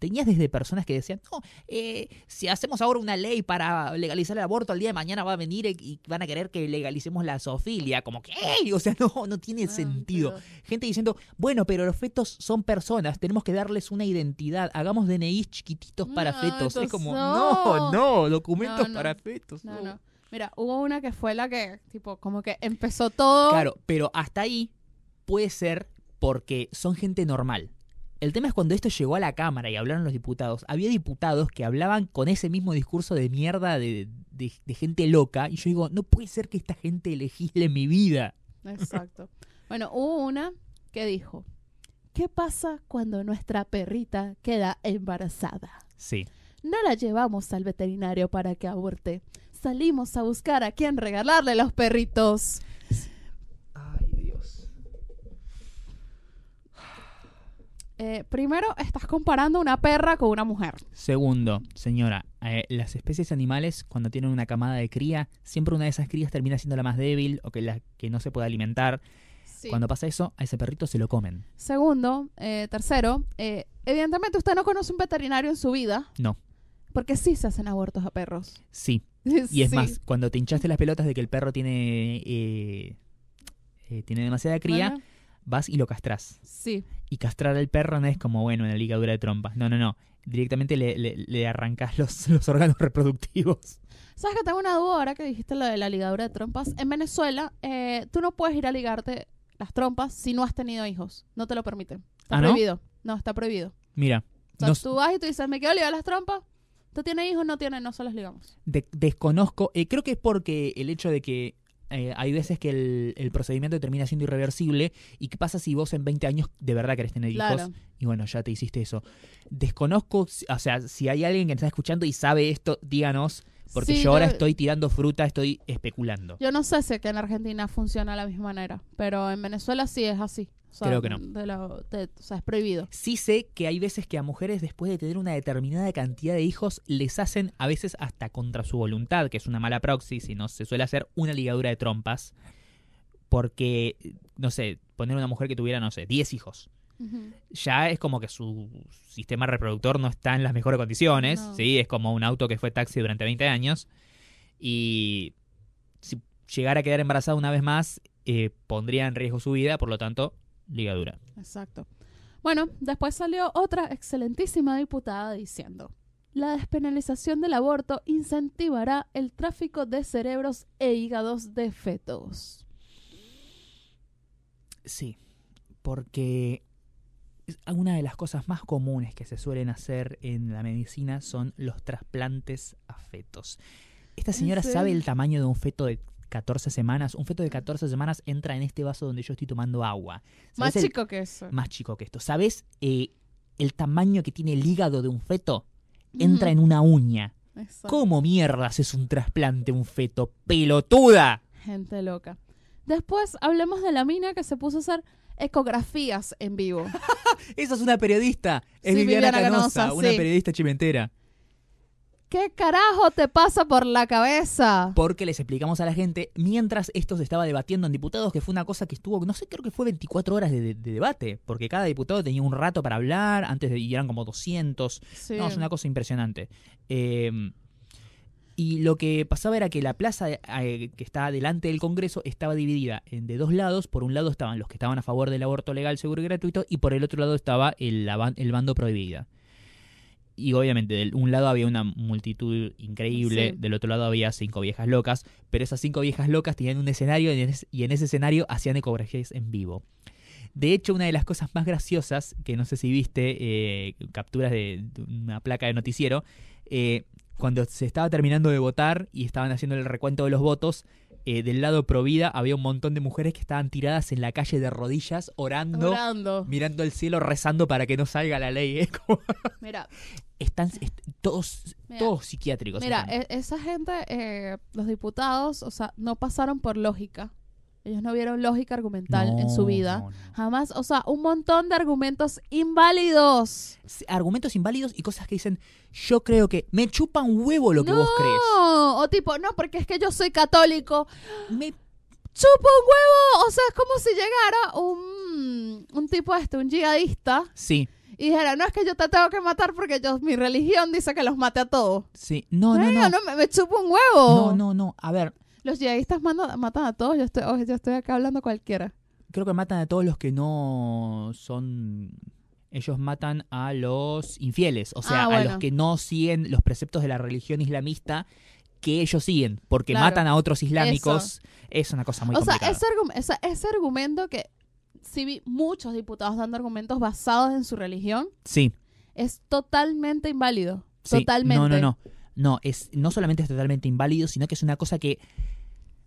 Speaker 1: Tenías desde personas que decían, no, eh, si hacemos ahora una ley para legalizar el aborto, al día de mañana va a venir y- van a querer que legalicemos la zoofilia. Como que, ¡ey! O sea, no, no tiene sentido.
Speaker 2: pero-
Speaker 1: Gente diciendo, bueno, pero los fetos son personas, tenemos que darles una identidad, hagamos DNIs chiquititos para
Speaker 2: No,
Speaker 1: fetos. Es como,
Speaker 2: no.
Speaker 1: no, no, documentos
Speaker 2: No,
Speaker 1: para fetos.
Speaker 2: No.
Speaker 1: no.
Speaker 2: Mira, hubo una que fue la que, tipo, como que empezó todo.
Speaker 1: Claro, pero hasta ahí puede ser porque son gente normal. El tema es cuando esto llegó a la Cámara y hablaron los diputados, había diputados que hablaban con ese mismo discurso de mierda de, de- de gente loca y yo digo, no puede ser que esta gente legisle mi vida.
Speaker 2: Exacto. bueno, hubo una que dijo, ¿qué pasa cuando nuestra perrita queda embarazada?
Speaker 1: Sí.
Speaker 2: No la llevamos al veterinario para que aborte. Salimos a buscar a quién regalarle los perritos.
Speaker 1: Ay, Dios.
Speaker 2: Eh, primero, estás comparando una perra con una mujer.
Speaker 1: Segundo, señora, eh, las especies animales cuando tienen una camada de cría, siempre una de esas crías termina siendo la más débil o que la que no se puede alimentar. Cuando pasa eso, a ese perrito se lo comen.
Speaker 2: Segundo, eh, tercero, eh, evidentemente usted no conoce un veterinario en su vida.
Speaker 1: No.
Speaker 2: Porque sí se hacen abortos a perros.
Speaker 1: Sí, Y es
Speaker 2: Sí.
Speaker 1: más, cuando te hinchaste las pelotas de que el perro tiene, eh, tiene demasiada cría,
Speaker 2: Bueno,
Speaker 1: vas y lo castrás.
Speaker 2: sí.
Speaker 1: Y castrar al perro no es como, bueno, en la ligadura de trompas. No, no, no. Directamente le, le, le arrancás los, los órganos reproductivos.
Speaker 2: ¿Sabes que tengo una duda ahora que dijiste lo de la ligadura de trompas? En Venezuela, eh, tú no puedes ir a ligarte las trompas si no has tenido hijos. No te lo permiten. Está
Speaker 1: ¿Ah,
Speaker 2: prohibido. No, está prohibido.
Speaker 1: Mira,
Speaker 2: O sea, tú vas y tú dices, me quiero ligar las trompas. ¿Tú tienes hijos? No tienes, no se los ligamos.
Speaker 1: de- desconozco. eh, creo que es porque el hecho de que eh, hay veces que el, el procedimiento termina siendo irreversible. ¿Y qué pasa si vos en 20 años de verdad querés tener hijos?
Speaker 2: Claro.
Speaker 1: Y bueno, ya te hiciste eso. Desconozco, o sea, si hay alguien que está escuchando y sabe esto, díganos. Porque
Speaker 2: Sí,
Speaker 1: yo ahora
Speaker 2: yo-
Speaker 1: estoy tirando fruta, estoy especulando.
Speaker 2: Yo no sé si aquí en Argentina funciona de la misma manera, pero en Venezuela sí es así. O sea,
Speaker 1: Creo que no.
Speaker 2: de o sea, es prohibido.
Speaker 1: Sí sé que hay veces que a mujeres después de tener una determinada cantidad de hijos les hacen a veces hasta contra su voluntad, que es una mala proxy, si no se suele hacer una ligadura de trompas, porque, no sé, poner una mujer que tuviera, no sé, 10 hijos. Ya es como que su sistema reproductor no está en las mejores condiciones,
Speaker 2: No.
Speaker 1: ¿sí? Es como un auto que fue taxi durante 20 años y si llegara a quedar embarazada una vez más, eh, pondría en riesgo su vida, por lo tanto, ligadura.
Speaker 2: Exacto. Bueno, después salió otra excelentísima diputada diciendo, la despenalización del aborto incentivará el tráfico de cerebros e hígados de fetos.
Speaker 1: Sí, porque es- una de las cosas más comunes que se suelen hacer en la medicina son los trasplantes a fetos. Esta
Speaker 2: ¿En
Speaker 1: señora sabe el tamaño de un feto de 14 semanas. Un feto de 14 semanas entra en este vaso donde yo estoy tomando agua.
Speaker 2: Más
Speaker 1: ¿Sabés el-
Speaker 2: chico que eso.
Speaker 1: más chico que esto. ¿Sabes eh, el tamaño que tiene el hígado de un feto? Entra
Speaker 2: Ujú.
Speaker 1: en una uña.
Speaker 2: Exacto.
Speaker 1: ¿Cómo mierdas es un trasplante un feto? ¡Pelotuda!
Speaker 2: Gente loca. Después hablemos de la mina que se puso a hacer ecografías en vivo.
Speaker 1: Esa es una periodista. Es
Speaker 2: Sí,
Speaker 1: Viviana,
Speaker 2: Viviana
Speaker 1: Canosa,
Speaker 2: Canosa,
Speaker 1: una
Speaker 2: sí.
Speaker 1: periodista chimentera.
Speaker 2: ¿Qué carajo te pasa por la cabeza?
Speaker 1: Porque les explicamos a la gente, mientras esto se estaba debatiendo en diputados, que fue una cosa que estuvo, no sé, creo que fue 24 horas de, de- de debate, porque cada diputado tenía un rato para hablar, antes de, y eran como 200.
Speaker 2: Sí.
Speaker 1: No, es una cosa impresionante. Eh, y lo que pasaba era que la plaza eh, que está delante del Congreso estaba dividida en de dos lados. Por un lado estaban los que estaban a favor del aborto legal, seguro y gratuito, y por el otro lado estaba el, la el bando prohibida. Y obviamente, de un lado había una multitud increíble,
Speaker 2: Sí.
Speaker 1: del otro lado había cinco viejas locas, pero esas cinco viejas locas tenían un escenario y en ese, y en ese escenario hacían ecografías en vivo. De hecho, una de las cosas más graciosas, que no sé si viste, eh, capturas de, de una placa de noticiero, eh, cuando se estaba terminando de votar y estaban haciendo el recuento de los votos, eh, del lado pro vida había un montón de mujeres que estaban tiradas en la calle de rodillas, orando,
Speaker 2: Orando.
Speaker 1: mirando al cielo, rezando para que no salga la ley. Como-
Speaker 2: Mira,
Speaker 1: están est- todos,
Speaker 2: Mira,
Speaker 1: todos psiquiátricos.
Speaker 2: Mira,
Speaker 1: están.
Speaker 2: e- esa gente, eh, los diputados, o sea, no pasaron por lógica. Ellos no vieron lógica argumental en su
Speaker 1: No,
Speaker 2: vida.
Speaker 1: no, no.
Speaker 2: Jamás, o sea, un montón de argumentos inválidos.
Speaker 1: Argumentos inválidos y cosas que dicen, yo creo que me chupa un huevo lo que vos crees.
Speaker 2: No, o tipo, no, porque es que yo soy católico.
Speaker 1: Me
Speaker 2: ¡Chupa un huevo! O sea, es como si llegara un, un tipo este, un yihadista,
Speaker 1: Sí,
Speaker 2: y dijera, no, es que yo te tengo que matar porque yo, mi religión dice que los mate a todos.
Speaker 1: Sí, no, no,
Speaker 2: Venga,
Speaker 1: no.
Speaker 2: me, me chupo un huevo.
Speaker 1: No, no, no. A ver,
Speaker 2: Los yihadistas matan a todos, yo estoy, oh, yo estoy acá hablando cualquiera.
Speaker 1: creo que matan a todos los que no son. Ellos matan a los infieles, o sea,
Speaker 2: Ah,
Speaker 1: a los que no siguen los preceptos de la religión islamista que ellos siguen, porque
Speaker 2: Claro.
Speaker 1: matan a otros islámicos. Es una cosa muy
Speaker 2: o sea, ese, ese argumento que sí vi muchos diputados dando argumentos basados en su religión,
Speaker 1: Sí,
Speaker 2: es totalmente inválido.
Speaker 1: sí.
Speaker 2: Totalmente.
Speaker 1: No, no, no. No, es, no solamente es totalmente inválido, sino que es una cosa que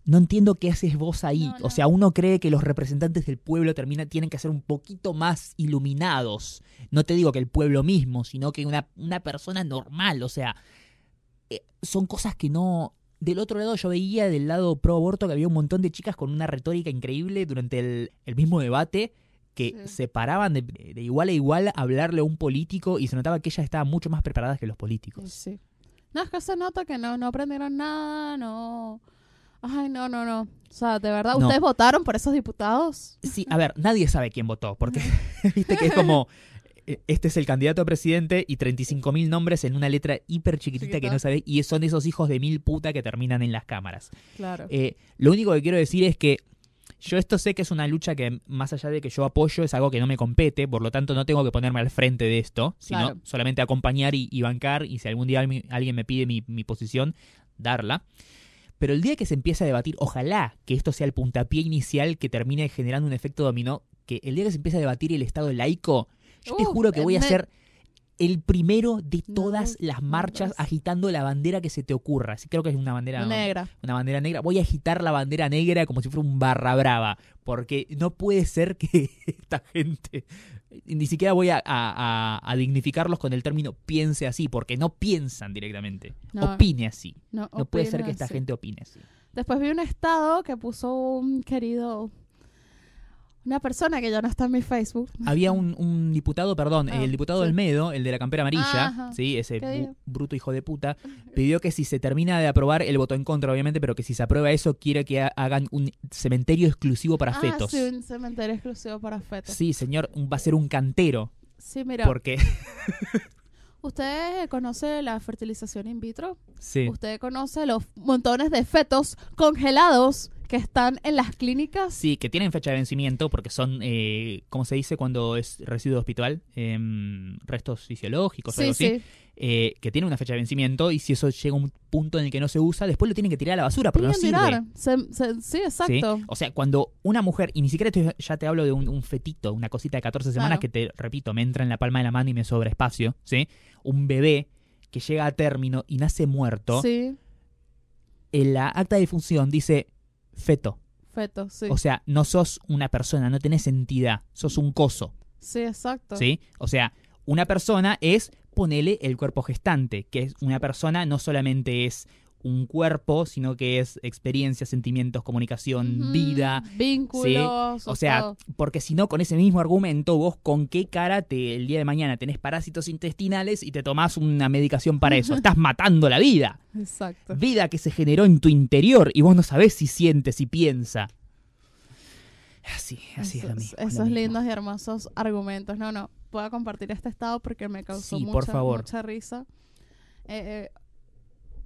Speaker 1: no entiendo qué haces vos ahí.
Speaker 2: No, no.
Speaker 1: O sea, uno cree que los representantes del pueblo termina, tienen que ser un poquito más iluminados. No te digo que el pueblo mismo, sino que una, una persona normal. O sea, eh, son cosas que no... Del otro lado yo veía del lado pro aborto que había un montón de chicas con una retórica increíble durante el, el mismo debate que
Speaker 2: Sí.
Speaker 1: se paraban de, de igual a igual a hablarle a un político y se notaba que ellas estaban mucho más preparadas que los políticos.
Speaker 2: Sí. No, es que se nota que no, no aprendieron nada, no. Ay, no, no, no. O sea, de verdad,
Speaker 1: No.
Speaker 2: ¿ustedes votaron por esos diputados?
Speaker 1: Sí, a ver, nadie sabe quién votó, porque viste que es como, eh, este es el candidato a presidente y 35.000 nombres en una letra hiper chiquitita que no sabe, y son esos hijos de mil puta que terminan en las cámaras.
Speaker 2: Claro.
Speaker 1: Eh, lo único que quiero decir es que yo esto sé que es una lucha que más allá de que yo apoyo es algo que no me compete, por lo tanto no tengo que ponerme al frente de esto, sino
Speaker 2: Claro.
Speaker 1: solamente acompañar y, y bancar y si algún día alguien me pide mi, mi posición, darla. Pero el día que se empiece a debatir, ojalá que esto sea el puntapié inicial que termine generando un efecto dominó, que el día que se empiece a debatir el Estado laico, yo te juro que voy a
Speaker 2: me-
Speaker 1: ser el primero de
Speaker 2: No,
Speaker 1: todas las
Speaker 2: no,
Speaker 1: marchas agitando la bandera que se te ocurra. Sí, creo que es una bandera
Speaker 2: Negra.
Speaker 1: una bandera negra. Voy a agitar la bandera negra como si fuera un barra brava. Porque no puede ser que esta gente. Ni siquiera voy a, a- dignificarlos con el término piense así, porque no piensan directamente.
Speaker 2: No.
Speaker 1: Opine así.
Speaker 2: No,
Speaker 1: No puede ser que esta
Speaker 2: así.
Speaker 1: gente opine así.
Speaker 2: Después vi un estado que puso un querido. Una persona que ya no está en mi Facebook.
Speaker 1: Había un, un diputado, perdón,
Speaker 2: Ah,
Speaker 1: el diputado
Speaker 2: sí.
Speaker 1: Olmedo, el de la campera amarilla,
Speaker 2: Ajá.
Speaker 1: sí, ese bruto hijo de puta, pidió que si se termina de aprobar, él votó en contra, obviamente, pero que si se aprueba eso, quiere que ha- hagan un cementerio exclusivo para
Speaker 2: ah,
Speaker 1: fetos.
Speaker 2: sí, un cementerio exclusivo para fetos. Sí,
Speaker 1: Sí, señor, va a ser un cantero.
Speaker 2: mira.
Speaker 1: Porque,
Speaker 2: ¿Usted conoce la fertilización in vitro?
Speaker 1: sí,
Speaker 2: ¿Usted conoce los montones de fetos congelados que están en las clínicas?
Speaker 1: sí, que tienen fecha de vencimiento porque son, eh, ¿cómo se dice cuando es residuo hospital? Em, restos fisiológicos o algo
Speaker 2: Sí,
Speaker 1: así.
Speaker 2: sí.
Speaker 1: eh, que tiene una fecha de vencimiento y si eso llega a un punto en el que no se usa, después lo tienen que tirar a la basura porque no
Speaker 2: Tienen
Speaker 1: sirve.
Speaker 2: tirar. Se- se- sí,
Speaker 1: ¿sí?
Speaker 2: exacto.
Speaker 1: O sea, cuando una mujer, y ni siquiera te- ya te hablo de un, un fetito, una cosita de 14 semanas
Speaker 2: Claro.
Speaker 1: que te, repito, me entra en la palma de la mano y me sobra espacio, ¿sí? Un bebé que llega a término y nace muerto,
Speaker 2: Sí,
Speaker 1: en la acta de difunción dice feto.
Speaker 2: feto, sí.
Speaker 1: O sea, no sos una persona, no tenés entidad, sos un coso,
Speaker 2: sí, exacto.
Speaker 1: ¿sí? O sea, una persona es, ponele el cuerpo gestante, que es una persona no solamente es un cuerpo, sino que es experiencia, sentimientos, comunicación, vida,
Speaker 2: Vínculos.
Speaker 1: O sea,
Speaker 2: todo.
Speaker 1: porque si no, con ese mismo argumento, vos con qué cara te, el día de mañana tenés parásitos intestinales y te tomás una medicación para eso. Estás matando la vida.
Speaker 2: Exacto.
Speaker 1: Vida que se generó en tu interior y vos no sabés si siente, si piensa. Así, así es lo mismo. lo
Speaker 2: esos
Speaker 1: mismo.
Speaker 2: lindos y hermosos argumentos. No, no, puedo compartir este estado porque me causó
Speaker 1: Sí,
Speaker 2: mucha,
Speaker 1: por favor.
Speaker 2: mucha risa. Eh, eh,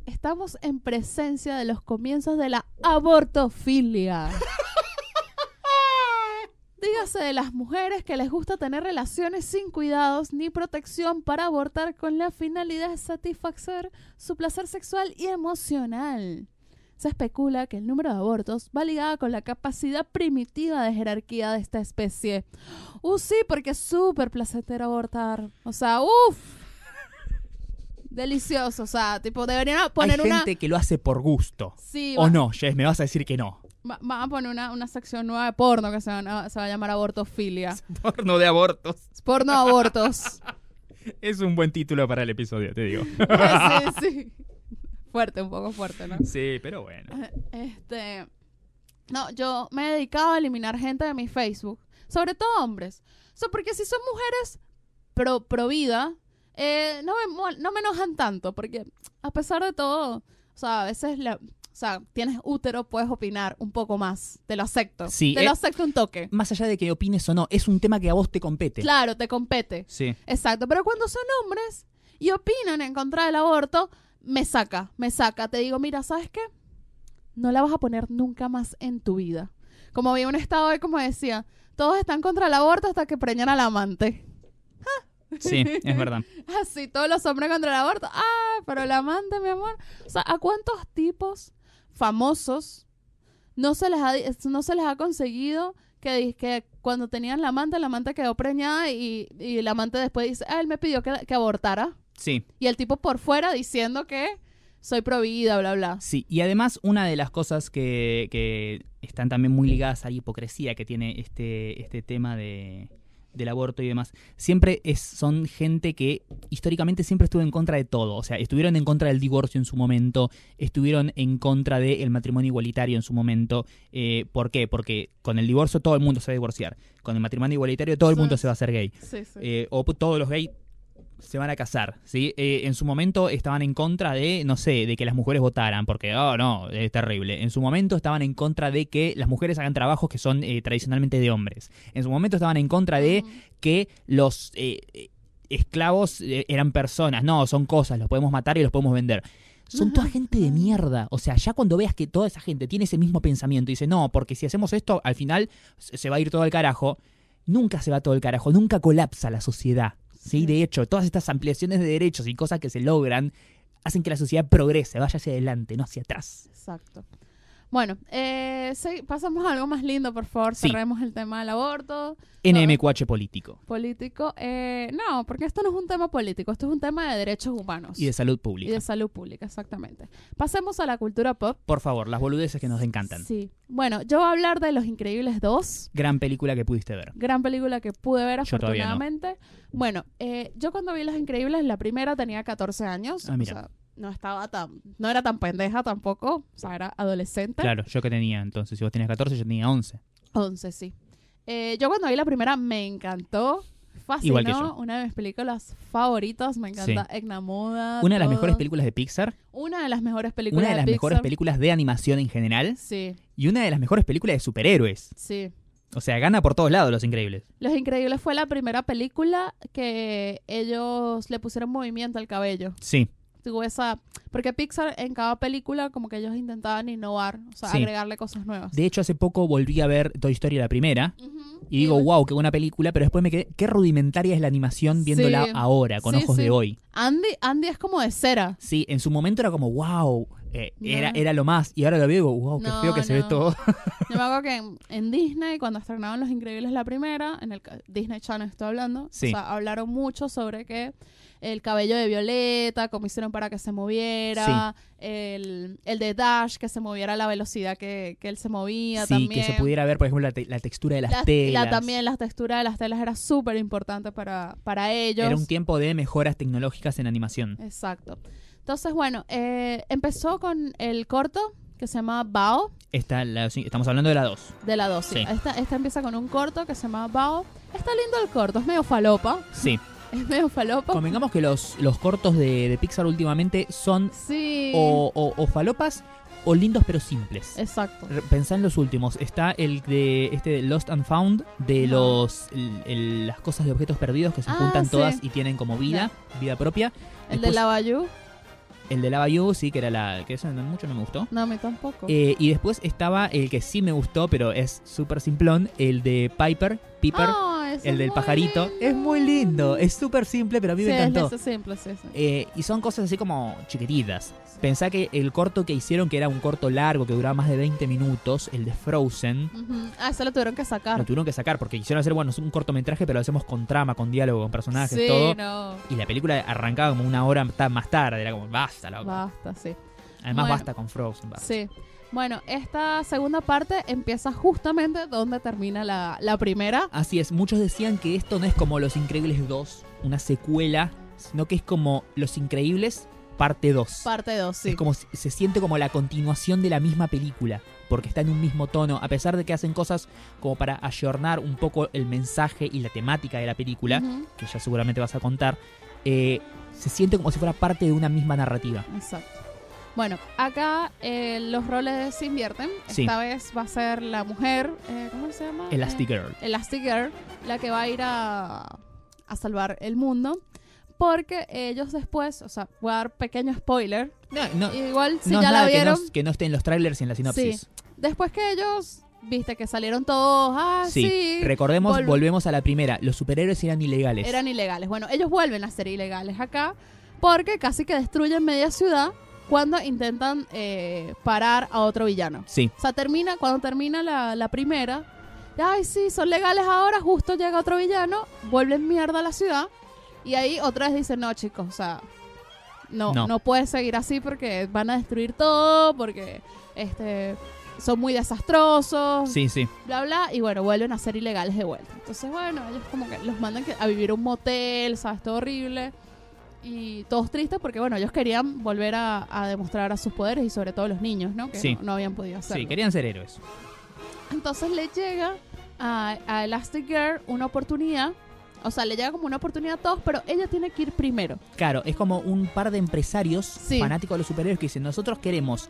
Speaker 2: estamos en presencia de los comienzos de la abortofilia. Dígase de las mujeres que les gusta tener relaciones sin cuidados ni protección para abortar con la finalidad de satisfacer su placer sexual y emocional. Se especula que el número de abortos va ligado con la capacidad primitiva de jerarquía de esta especie. Uh, sí, porque es súper placentero abortar. O sea, uff. Delicioso. O sea, tipo, deberían poner
Speaker 1: Hay
Speaker 2: una.
Speaker 1: gente que lo hace por gusto.
Speaker 2: Sí,
Speaker 1: O
Speaker 2: va-
Speaker 1: no, Jess, me vas a decir que no.
Speaker 2: va- van a poner una, una sección nueva de porno que se, van a- se va a llamar abortofilia.
Speaker 1: Porno de abortos.
Speaker 2: Porno abortos.
Speaker 1: Es un buen título para el episodio, te digo.
Speaker 2: sí, sí. Fuerte, un poco fuerte, ¿no?
Speaker 1: Sí, pero bueno.
Speaker 2: Este. No, yo me he dedicado a eliminar gente de mi Facebook. Sobre todo hombres. O sea, porque si son mujeres pro, pro vida, eh, no, me, no me enojan tanto. Porque a pesar de todo, o sea, a veces la- o sea, tienes útero, puedes opinar un poco más. Te lo acepto.
Speaker 1: Sí,
Speaker 2: Te
Speaker 1: eh,
Speaker 2: lo acepto un toque.
Speaker 1: Más allá de que opines o no, es un tema que a vos te compete.
Speaker 2: Claro, te compete.
Speaker 1: Sí.
Speaker 2: Exacto, pero cuando son hombres y opinan en contra del aborto, me saca, me saca. Te digo, mira, ¿sabes qué? No la vas a poner nunca más en tu vida. Como había un estado hoy, como decía, todos están contra el aborto hasta que preñan al amante.
Speaker 1: Sí, es verdad.
Speaker 2: Así, todos los hombres contra el aborto. Ah, pero el amante, mi amor. O sea, ¿a cuántos tipos famosos no se les ha, no se les ha conseguido que, que cuando tenían la amante, la amante quedó preñada y, y el amante después dice, ah, él me pidió que, que abortara?
Speaker 1: Sí.
Speaker 2: Y el tipo por fuera diciendo que soy prohibida, bla, bla.
Speaker 1: Sí, y además una de las cosas que, que están también muy ligadas a la hipocresía que tiene este, este tema de, del aborto y demás, siempre es, son gente que históricamente siempre estuvo en contra de todo. O sea, estuvieron en contra del divorcio en su momento, estuvieron en contra del matrimonio igualitario en su momento. Eh, ¿Por qué? Porque con el divorcio todo el mundo se va a divorciar. Con el matrimonio igualitario todo el mundo se va a hacer gay.
Speaker 2: Sí, sí.
Speaker 1: Eh, o todos los gays se van a casar, ¿sí? Eh, en su momento estaban en contra de, no sé, de que las mujeres votaran, porque, oh, no, es terrible. En su momento estaban en contra de que las mujeres hagan trabajos que son eh, tradicionalmente de hombres. En su momento estaban en contra de que los eh, esclavos eran personas. No, son cosas, los podemos matar y los podemos vender. Son toda gente de mierda. O sea, ya cuando veas que toda esa gente tiene ese mismo pensamiento y dice, no, porque si hacemos esto, al final se se va a ir todo al carajo. Nunca se va todo el carajo, nunca colapsa la sociedad. ¿Sí? De hecho, todas estas ampliaciones de derechos y cosas que se logran hacen que la sociedad progrese, vaya hacia adelante, no hacia atrás.
Speaker 2: Exacto. Bueno, eh, sí, pasamos a algo más lindo, por favor.
Speaker 1: Sí.
Speaker 2: Cerremos el tema del aborto.
Speaker 1: NMQH político
Speaker 2: político. Eh, no, porque esto no es un tema político, esto es un tema de derechos humanos
Speaker 1: y de salud
Speaker 2: y
Speaker 1: pública.
Speaker 2: de salud pública, exactamente. Pasemos a la cultura pop.
Speaker 1: Por favor, las boludeces que nos encantan.
Speaker 2: Sí. Bueno, yo voy a hablar de Los Increíbles 2.
Speaker 1: Gran película que pudiste ver.
Speaker 2: Gran película que pude ver
Speaker 1: Yo todavía no.
Speaker 2: afortunadamente. Bueno, eh, yo cuando vi Los Increíbles, la primera tenía 14 años.
Speaker 1: Ah, mira.
Speaker 2: O sea, no estaba tan, no era tan pendeja tampoco. O sea, era adolescente.
Speaker 1: Claro, yo que tenía entonces, si vos tenías 14, yo tenía 11.
Speaker 2: 11, sí. Eh, yo cuando vi la primera me encantó. Fascinó.
Speaker 1: Igual que yo.
Speaker 2: Una de mis películas favoritas. Me encanta Egna Moda.
Speaker 1: Una de las
Speaker 2: todo.
Speaker 1: mejores películas de Pixar,
Speaker 2: Una de las mejores películas
Speaker 1: una de las
Speaker 2: Pixar.
Speaker 1: mejores películas de animación en general
Speaker 2: Sí,
Speaker 1: y una de las mejores películas de superhéroes.
Speaker 2: sí.
Speaker 1: O sea, gana por todos lados Los Increíbles.
Speaker 2: Los Increíbles fue la primera película que ellos le pusieron movimiento al cabello.
Speaker 1: Sí,
Speaker 2: Esa... Porque Pixar en cada película como que ellos intentaban innovar, o sea,
Speaker 1: Sí.
Speaker 2: agregarle cosas nuevas.
Speaker 1: de hecho hace poco volví a ver Toy Story la primera y digo, wow, qué buena película, pero después me quedé, qué rudimentaria es la animación viéndola
Speaker 2: Sí.
Speaker 1: ahora, con
Speaker 2: Sí,
Speaker 1: ojos de hoy.
Speaker 2: Andy, Andy es como de cera.
Speaker 1: Sí, en su momento era como, wow, eh,
Speaker 2: No.
Speaker 1: era, era lo más, y ahora lo veo y digo, wow, qué
Speaker 2: No,
Speaker 1: feo que se ve todo.
Speaker 2: Yo me acuerdo que en, en Disney, cuando estrenaron Los Increíbles la primera, en el Disney Channel estoy hablando,
Speaker 1: Sí.
Speaker 2: o sea, hablaron mucho sobre que el cabello de Violeta, cómo hicieron para que se moviera, el, el de Dash, que se moviera a la velocidad que, que él se movía
Speaker 1: sí,
Speaker 2: también.
Speaker 1: que se pudiera ver, por ejemplo, la, te- la textura de las
Speaker 2: La-
Speaker 1: telas.
Speaker 2: la- también la textura de las telas era súper importante para, para ellos.
Speaker 1: Era un tiempo de mejoras tecnológicas en animación.
Speaker 2: Exacto. Entonces, bueno, eh, empezó con el corto que se llama Bao.
Speaker 1: Esta, la- sí, estamos hablando de la 2.
Speaker 2: De la dosis.
Speaker 1: Sí.
Speaker 2: Esta, esta empieza con un corto que se llama Bao. Está lindo el corto, es medio falopa.
Speaker 1: Sí.
Speaker 2: Es medio falopa.
Speaker 1: Convengamos que los, los cortos de, de Pixar últimamente son
Speaker 2: Sí.
Speaker 1: o, o- o falopas o lindos pero simples.
Speaker 2: Exacto.
Speaker 1: Pensá en los últimos. Está el de este de Lost and Found, de los el- el- las cosas de objetos perdidos que se
Speaker 2: Ah,
Speaker 1: juntan
Speaker 2: sí.
Speaker 1: todas y tienen como vida, vida propia.
Speaker 2: El de la Bayou.
Speaker 1: El de Lava You, sí, que era la que eso mucho no me gustó.
Speaker 2: No, a mí tampoco.
Speaker 1: Eh, y después estaba el que sí me gustó, pero es súper simplón, el de Piper, Piper,
Speaker 2: Ah,
Speaker 1: el
Speaker 2: es
Speaker 1: del pajarito.
Speaker 2: lindo.
Speaker 1: Es muy lindo, es súper simple, pero a mí
Speaker 2: Sí,
Speaker 1: me
Speaker 2: es
Speaker 1: encantó.
Speaker 2: ese simple, sí, sí.
Speaker 1: Eh, y son cosas así como chiquititas. Pensá que el corto que hicieron, que era un corto largo, que duraba más de 20 minutos, el de Frozen,
Speaker 2: Ujú. Ah, eso lo tuvieron que sacar.
Speaker 1: lo tuvieron que sacar porque quisieron hacer, bueno, es un cortometraje, pero lo hacemos con trama, con diálogo, con personajes,
Speaker 2: sí,
Speaker 1: todo.
Speaker 2: no.
Speaker 1: Y la película arrancaba como una hora más tarde, era como, basta, loco.
Speaker 2: Basta, sí.
Speaker 1: Además,
Speaker 2: Bueno.
Speaker 1: basta con Frozen. basta.
Speaker 2: Sí. Bueno, esta segunda parte empieza justamente donde termina la, la primera.
Speaker 1: Así es, muchos decían que esto no es como Los Increíbles 2, una secuela, sino que es como Los Increíbles parte 2.
Speaker 2: Parte 2, sí.
Speaker 1: Es como se siente como la continuación de la misma película, porque está en un mismo tono, a pesar de que hacen cosas como para ayornar un poco el mensaje y la temática de la película, que ya seguramente vas a contar, eh, se siente como si fuera parte de una misma narrativa.
Speaker 2: Exacto. Bueno, acá eh, los roles se invierten.
Speaker 1: Sí.
Speaker 2: Esta vez va a ser la mujer, eh, ¿cómo se llama?
Speaker 1: Elastigirl.
Speaker 2: Eh, Elastigirl, la que va a ir a, a salvar el mundo. Porque ellos después, o sea, voy a dar pequeño spoiler.
Speaker 1: No, no,
Speaker 2: Igual si
Speaker 1: no
Speaker 2: ya la
Speaker 1: nada que
Speaker 2: vieron,
Speaker 1: no, que no esté en los trailers y en la sinopsis.
Speaker 2: después que ellos, viste que salieron todos, ah,
Speaker 1: Sí,
Speaker 2: sí,
Speaker 1: recordemos,
Speaker 2: Vol-
Speaker 1: volvemos a la primera. Los superhéroes eran ilegales.
Speaker 2: eran ilegales. Bueno, ellos vuelven a ser ilegales acá porque casi que destruyen media ciudad cuando intentan eh, parar a otro villano.
Speaker 1: Sí,
Speaker 2: O sea, termina, cuando termina la, la primera, ay, sí, son legales ahora, justo llega otro villano, vuelven mierda a la ciudad, y ahí otra vez dicen, no, chicos, o sea, no,
Speaker 1: No.
Speaker 2: no, puede seguir así porque van a destruir todo, porque este son muy desastrosos,
Speaker 1: sí, sí.
Speaker 2: bla, bla, y bueno, vuelven a ser ilegales de vuelta. Entonces, bueno, ellos como que los mandan a vivir a un motel, ¿sabes? Todo horrible. Y todos tristes porque, bueno, ellos querían volver a, a demostrar a sus poderes y sobre todo los niños, ¿no? Que
Speaker 1: Sí.
Speaker 2: no, no habían podido hacerlo.
Speaker 1: Sí, querían ser héroes.
Speaker 2: Entonces le llega a, a Elastic Girl una oportunidad. O sea, le llega como una oportunidad a todos, pero ella tiene que ir primero.
Speaker 1: Claro, es como un par de empresarios
Speaker 2: Sí.
Speaker 1: fanáticos de los superhéroes que dicen, nosotros queremos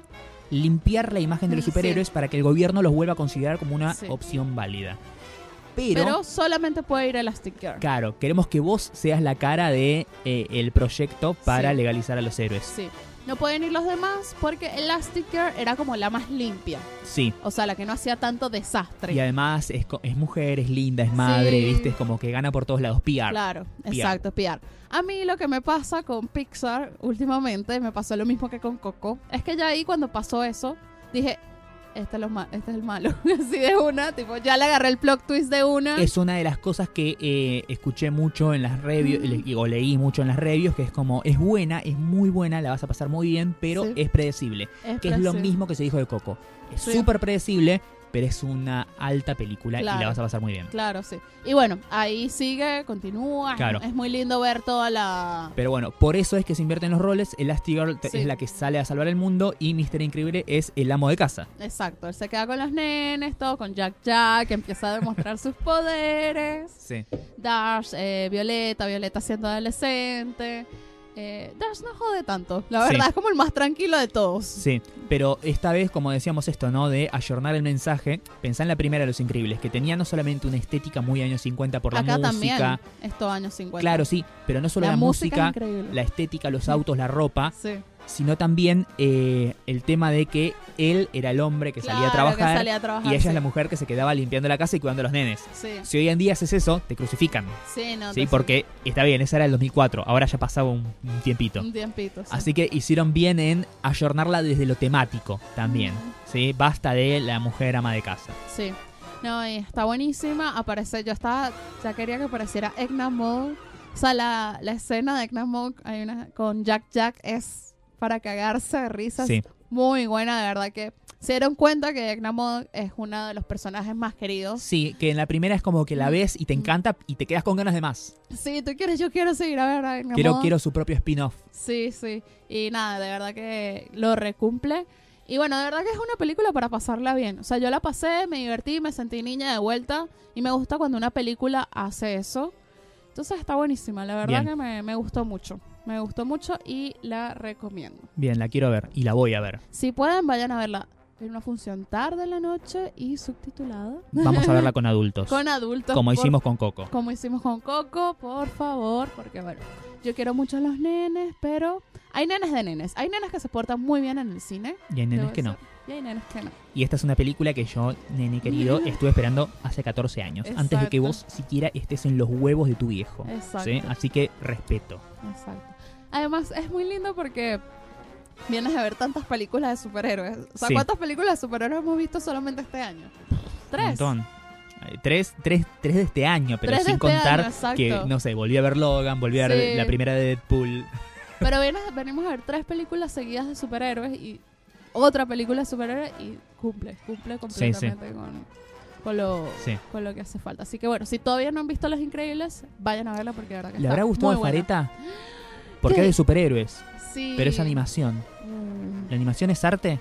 Speaker 1: limpiar la imagen de los
Speaker 2: Sí.
Speaker 1: superhéroes para que el gobierno los vuelva a considerar como una
Speaker 2: Sí.
Speaker 1: opción válida. Pero,
Speaker 2: Pero, solamente puede ir Elastic Girl.
Speaker 1: claro, queremos que vos seas la cara de eh, el proyecto para
Speaker 2: Sí.
Speaker 1: legalizar a los héroes.
Speaker 2: Sí. No pueden ir los demás porque Elastic Girl era como la más limpia.
Speaker 1: Sí.
Speaker 2: O sea, la que no hacía tanto desastre.
Speaker 1: Y además es, mujer, es linda, es madre,
Speaker 2: Sí.
Speaker 1: ¿viste? Es como que gana por todos lados. PR.
Speaker 2: Claro,
Speaker 1: PR.
Speaker 2: exacto, PR. A mí lo que me pasa con Pixar últimamente, me pasó lo mismo que con Coco, es que ya ahí cuando pasó eso, dije, este es, lo este es el malo. Así de una, tipo, ya le agarré el plot twist de una.
Speaker 1: Es una de las cosas que eh, escuché mucho en las reviews,
Speaker 2: Mm.
Speaker 1: le- o leí mucho en las reviews, que es como, es buena, es muy buena, la vas a pasar muy bien, pero
Speaker 2: Sí.
Speaker 1: es predecible. Que es lo mismo que se dijo de Coco. Es
Speaker 2: Sí.
Speaker 1: súper predecible, pero es una alta película y la vas a pasar muy bien.
Speaker 2: Claro, sí. Y bueno, ahí sigue, continúa.
Speaker 1: Claro.
Speaker 2: Es muy lindo ver toda la...
Speaker 1: Pero bueno, por eso es que se invierten los roles. Elastigirl
Speaker 2: Sí.
Speaker 1: es la que sale a salvar el mundo y Mister Increíble es el amo de casa.
Speaker 2: Exacto, él se queda con los nenes, todo con Jack Jack, empieza a demostrar sus poderes.
Speaker 1: Sí.
Speaker 2: Dash, eh, Violeta, Violeta siendo adolescente. Eh, Dash no jode tanto, la
Speaker 1: Sí.
Speaker 2: verdad, es como el más tranquilo de todos.
Speaker 1: Sí, pero esta vez, como decíamos esto, ¿no? De ayornar el mensaje, pensá en la primera de Los Increíbles, que tenía no solamente una estética muy años 50 por la
Speaker 2: Acá
Speaker 1: música.
Speaker 2: también, estos años 50.
Speaker 1: Claro, sí, pero no solo
Speaker 2: la,
Speaker 1: la,
Speaker 2: música,
Speaker 1: música, la estética, los autos, la ropa,
Speaker 2: Sí.
Speaker 1: Sino también eh, el tema de que él era el hombre que salía a trabajar
Speaker 2: que salía a trabajar,
Speaker 1: y ella
Speaker 2: sí.
Speaker 1: es la mujer que se quedaba limpiando la casa y cuidando a los nenes.
Speaker 2: Sí,
Speaker 1: Si hoy en día haces eso, te crucifican.
Speaker 2: sí, no,
Speaker 1: Sí,
Speaker 2: te-
Speaker 1: porque está bien, esa era el 2004, ahora ya pasaba un, un tiempito.
Speaker 2: Un tiempito, sí.
Speaker 1: Así que hicieron bien en ayornarla desde lo temático también. ¿sí? Basta de la mujer ama de casa.
Speaker 2: Sí. No, y está buenísima. Aparece, yo estaba, ya quería que apareciera Egna Mode. O sea, la, la escena de Egna Mode hay una, con Jack Jack es para cagarse de risas.
Speaker 1: Sí.
Speaker 2: Muy buena, de verdad que se dieron cuenta que Egna Mode es uno de los personajes más queridos.
Speaker 1: Sí, que en la primera es como que la ves y te encanta y te quedas con ganas de más.
Speaker 2: Sí, tú quieres, yo quiero seguir a ver a Egna
Speaker 1: Quiero, quiero su propio spin-off.
Speaker 2: Sí, sí. Y nada, de verdad que lo recumple. Y bueno, de verdad que es una película para pasarla bien. O sea, yo la pasé, me divertí, me sentí niña de vuelta. Y me gusta cuando una película hace eso. Entonces está buenísima. La verdad
Speaker 1: Bien.
Speaker 2: que me, me gustó mucho. Me gustó mucho y la recomiendo.
Speaker 1: Bien, la quiero ver y la voy a ver.
Speaker 2: Si pueden, vayan a verla en una función tarde en la noche y subtitulada.
Speaker 1: Vamos a verla con adultos.
Speaker 2: Con adultos.
Speaker 1: como
Speaker 2: por
Speaker 1: hicimos con Coco.
Speaker 2: como hicimos con Coco, por favor, porque bueno, yo quiero mucho a los nenes, pero hay nenes de nenes. Hay nenes que se portan muy bien en el cine.
Speaker 1: Y hay nenes que no.
Speaker 2: Y hay nenes que no.
Speaker 1: Y esta es una película que yo, nene querido, estuve esperando hace 14 años. Antes de que vos siquiera estés en los huevos de tu viejo.
Speaker 2: Exacto.
Speaker 1: ¿sí? Así que respeto.
Speaker 2: Exacto. Además, es muy lindo porque vienes a ver tantas películas de superhéroes. O sea,
Speaker 1: Sí.
Speaker 2: ¿cuántas películas de superhéroes hemos visto solamente este año?
Speaker 1: Un
Speaker 2: Tres.
Speaker 1: montón. Eh, Tres, tres, tres de este año, pero
Speaker 2: Tres
Speaker 1: sin
Speaker 2: este
Speaker 1: contar
Speaker 2: año,
Speaker 1: que, no sé, volví a ver Logan, volví a ver
Speaker 2: Sí.
Speaker 1: la primera de Deadpool.
Speaker 2: Pero vienes- venimos a ver tres películas seguidas de superhéroes y otra película de superhéroes y cumple, cumple completamente Con, con lo,
Speaker 1: Sí.
Speaker 2: con lo que hace falta. Así que bueno, si todavía no han visto Los Increíbles, vayan a verla porque de verdad que
Speaker 1: ¿Le
Speaker 2: está
Speaker 1: habrá gustado
Speaker 2: muy buena.
Speaker 1: Fareta? Porque es de superhéroes,
Speaker 2: Sí.
Speaker 1: pero es animación.
Speaker 2: Mm.
Speaker 1: ¿La animación es arte?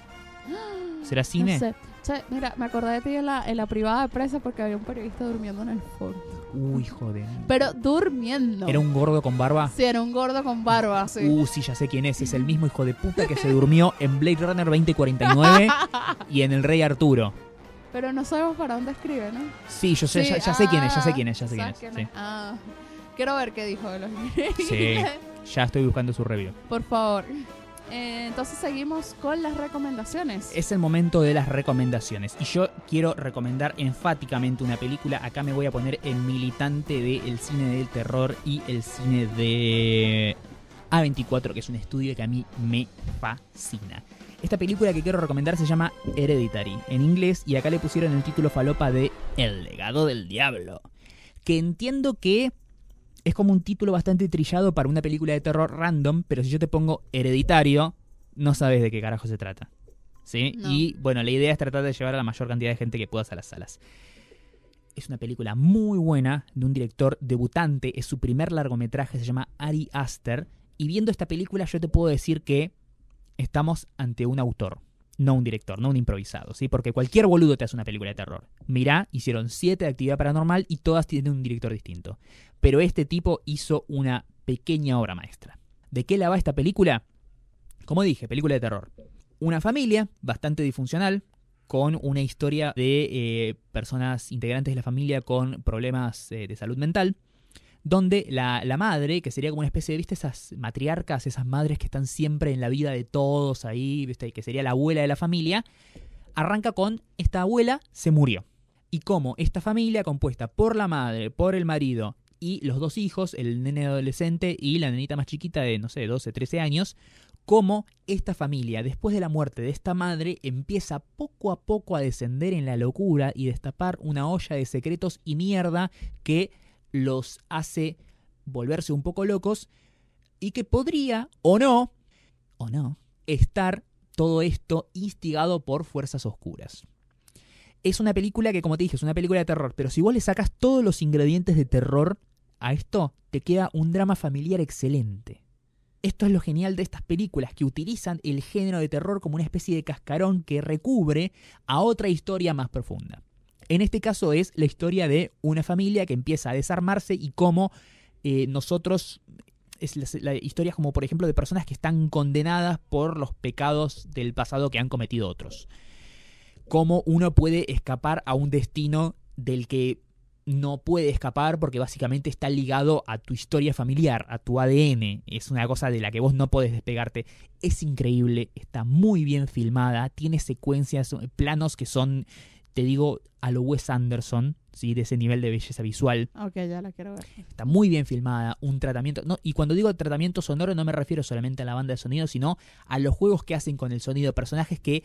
Speaker 1: ¿Será cine?
Speaker 2: No sé. Che, mira, me acordé de ti en la, en la privada de presa porque había un periodista durmiendo en el fondo.
Speaker 1: Uy, joder.
Speaker 2: Pero durmiendo.
Speaker 1: ¿Era un gordo con barba?
Speaker 2: Sí, era un gordo con barba, sí.
Speaker 1: Uh, sí, ya sé quién es. Es el mismo hijo de puta que se durmió en Blade Runner 2049 y en El Rey Arturo.
Speaker 2: Pero no sabemos para dónde escribe, ¿no?
Speaker 1: Sí, yo sé,
Speaker 2: Sí,
Speaker 1: ya, ya sé quién es, ya sé
Speaker 2: ah,
Speaker 1: quién es, ya sé quién es.
Speaker 2: ¿sabes
Speaker 1: Sí.
Speaker 2: Ah, quiero ver qué dijo de los
Speaker 1: Sí, ya estoy buscando su review.
Speaker 2: Por favor. Eh, entonces seguimos con las recomendaciones.
Speaker 1: Es el momento de las recomendaciones. Y yo quiero recomendar enfáticamente una película. Acá me voy a poner en militante del cine del terror y el cine de A24, que es un estudio que a mí me fascina. Esta película que quiero recomendar se llama Hereditary en inglés y acá le pusieron el título falopa de El legado del diablo. Que entiendo que es como un título bastante trillado para una película de terror random, pero si yo te pongo Hereditario, no sabes de qué carajo se trata. ¿Sí?
Speaker 2: No.
Speaker 1: Y bueno, la idea es tratar de llevar a la mayor cantidad de gente que puedas a las salas. Es una película muy buena de un director debutante, es su primer largometraje, se llama Ari Aster. Y viendo esta película yo te puedo decir que estamos ante un autor, no un director, no un improvisado, ¿sí? Porque cualquier boludo te hace una película de terror. Mirá, hicieron siete de actividad paranormal y todas tienen un director distinto. Pero este tipo hizo una pequeña obra maestra. ¿De qué la va esta película? Como dije, película de terror. Una familia bastante disfuncional, con una historia de eh, personas integrantes de la familia con problemas eh, de salud mental, donde la, la madre, que sería como una especie de, ¿viste? Esas matriarcas, esas madres que están siempre en la vida de todos ahí. Que sería la abuela de la familia, arranca con esta abuela se murió. Y como esta familia compuesta por la madre, por el marido y los dos hijos, el nene adolescente y la nenita más chiquita de, no sé, 12, 13 años, cómo esta familia, después de la muerte de esta madre, empieza poco a poco a descender en la locura y destapar una olla de secretos y mierda que los hace volverse un poco locos y que podría, o no, o no, estar todo esto instigado por fuerzas oscuras. Es una película que, como te dije, es una película de terror, pero si vos le sacas todos los ingredientes de terror a esto, te queda un drama familiar excelente. Esto es lo genial de estas películas, que utilizan el género de terror como una especie de cascarón que recubre a otra historia más profunda. En este caso es la historia de una familia que empieza a desarmarse y cómo eh, nosotros... Es la, la historia como por ejemplo de personas que están condenadas por los pecados del pasado que han cometido otros. Cómo uno puede escapar a un destino del que no puede escapar porque básicamente está ligado a tu historia familiar, a tu ADN. Es una cosa de la que vos no podés despegarte. Es increíble, está muy bien filmada, tiene secuencias, planos que son, te digo, a lo Wes Anderson, ¿sí? de ese nivel de belleza visual.
Speaker 2: Ok, ya la quiero ver.
Speaker 1: Está muy bien filmada, un tratamiento... No, y cuando digo tratamiento sonoro no me refiero solamente a la banda de sonido, sino a los juegos que hacen con el sonido, personajes que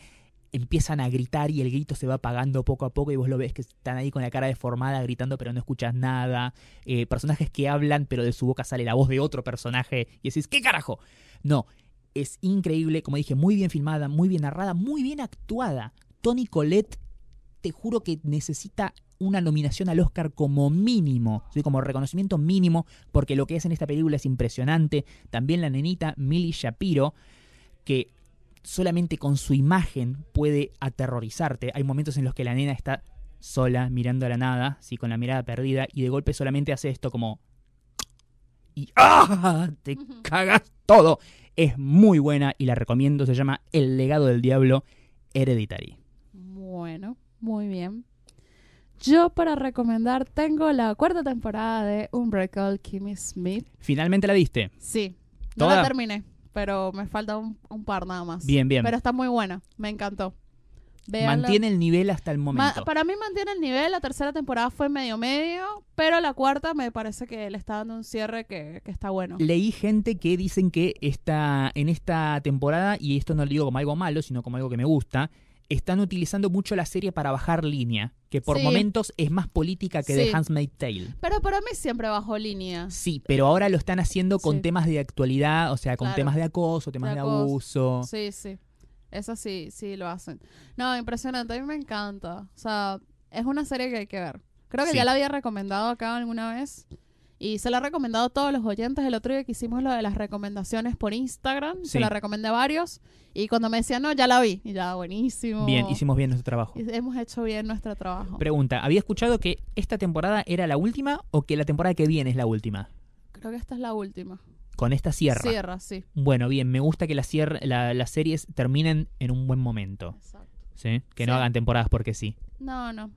Speaker 1: empiezan a gritar y el grito se va apagando poco a poco y vos lo ves que están ahí con la cara deformada gritando pero no escuchas nada. Eh, personajes que hablan pero de su boca sale la voz de otro personaje y decís, ¿qué carajo? No, es increíble, como dije, muy bien filmada, muy bien narrada, muy bien actuada. Tony Colette, te juro que necesita una nominación al Oscar como mínimo, ¿sí? como reconocimiento mínimo, porque lo que es en esta película es impresionante. También la nenita Millie Shapiro, que solamente con su imagen puede aterrorizarte. Hay momentos en los que la nena está sola, mirando a la nada, ¿sí? con la mirada perdida, y de golpe solamente hace esto como... Y ¡ah! Te cagas todo. Es muy buena y la recomiendo. Se llama El legado del diablo Hereditary.
Speaker 2: Bueno, muy bien. Yo para recomendar tengo la cuarta temporada de Unbreakable Kimmy Smith.
Speaker 1: ¿Finalmente la viste?
Speaker 2: Sí, no
Speaker 1: ¿Toda?
Speaker 2: la terminé, pero me falta un, un par nada más.
Speaker 1: Bien, bien.
Speaker 2: Pero está muy buena, me encantó. Véanla.
Speaker 1: Mantiene el nivel hasta el
Speaker 2: Ma-
Speaker 1: momento.
Speaker 2: para mí mantiene el nivel, la tercera temporada fue medio medio, pero la cuarta me parece que le está dando un cierre que, que está bueno.
Speaker 1: Leí gente que dicen que está en esta temporada, y esto no lo digo como algo malo, sino como algo que me gusta, están utilizando mucho la serie para bajar línea, que por
Speaker 2: Sí.
Speaker 1: momentos es más política que
Speaker 2: Sí.
Speaker 1: The Handmaid's Tale.
Speaker 2: Pero para mí siempre bajó línea.
Speaker 1: Sí, pero ahora lo están haciendo con
Speaker 2: Sí.
Speaker 1: temas de actualidad, o sea, con
Speaker 2: Claro.
Speaker 1: temas de acoso, temas de,
Speaker 2: De
Speaker 1: abuso.
Speaker 2: Sí, sí. Eso sí, sí lo hacen. No, impresionante, a mí me encanta. O sea, es una serie que hay que ver. Creo que ya la había recomendado acá alguna vez. Y se la he recomendado a todos los oyentes. El otro día que hicimos lo de las recomendaciones por Instagram,
Speaker 1: Sí.
Speaker 2: se la recomendé a varios. Y cuando me decían, no, ya la vi. Y ya, buenísimo.
Speaker 1: Bien, hicimos bien nuestro trabajo.
Speaker 2: Hemos hecho bien nuestro trabajo.
Speaker 1: Pregunta, ¿había escuchado que esta temporada era la última o que la temporada que viene es la última?
Speaker 2: Creo que esta es la última.
Speaker 1: Con esta cierra.
Speaker 2: Cierra, sí.
Speaker 1: Bueno, bien, me gusta que la cierre- la- las series terminen en un buen momento.
Speaker 2: Exacto.
Speaker 1: ¿sí? Que no hagan temporadas porque sí.
Speaker 2: No, no.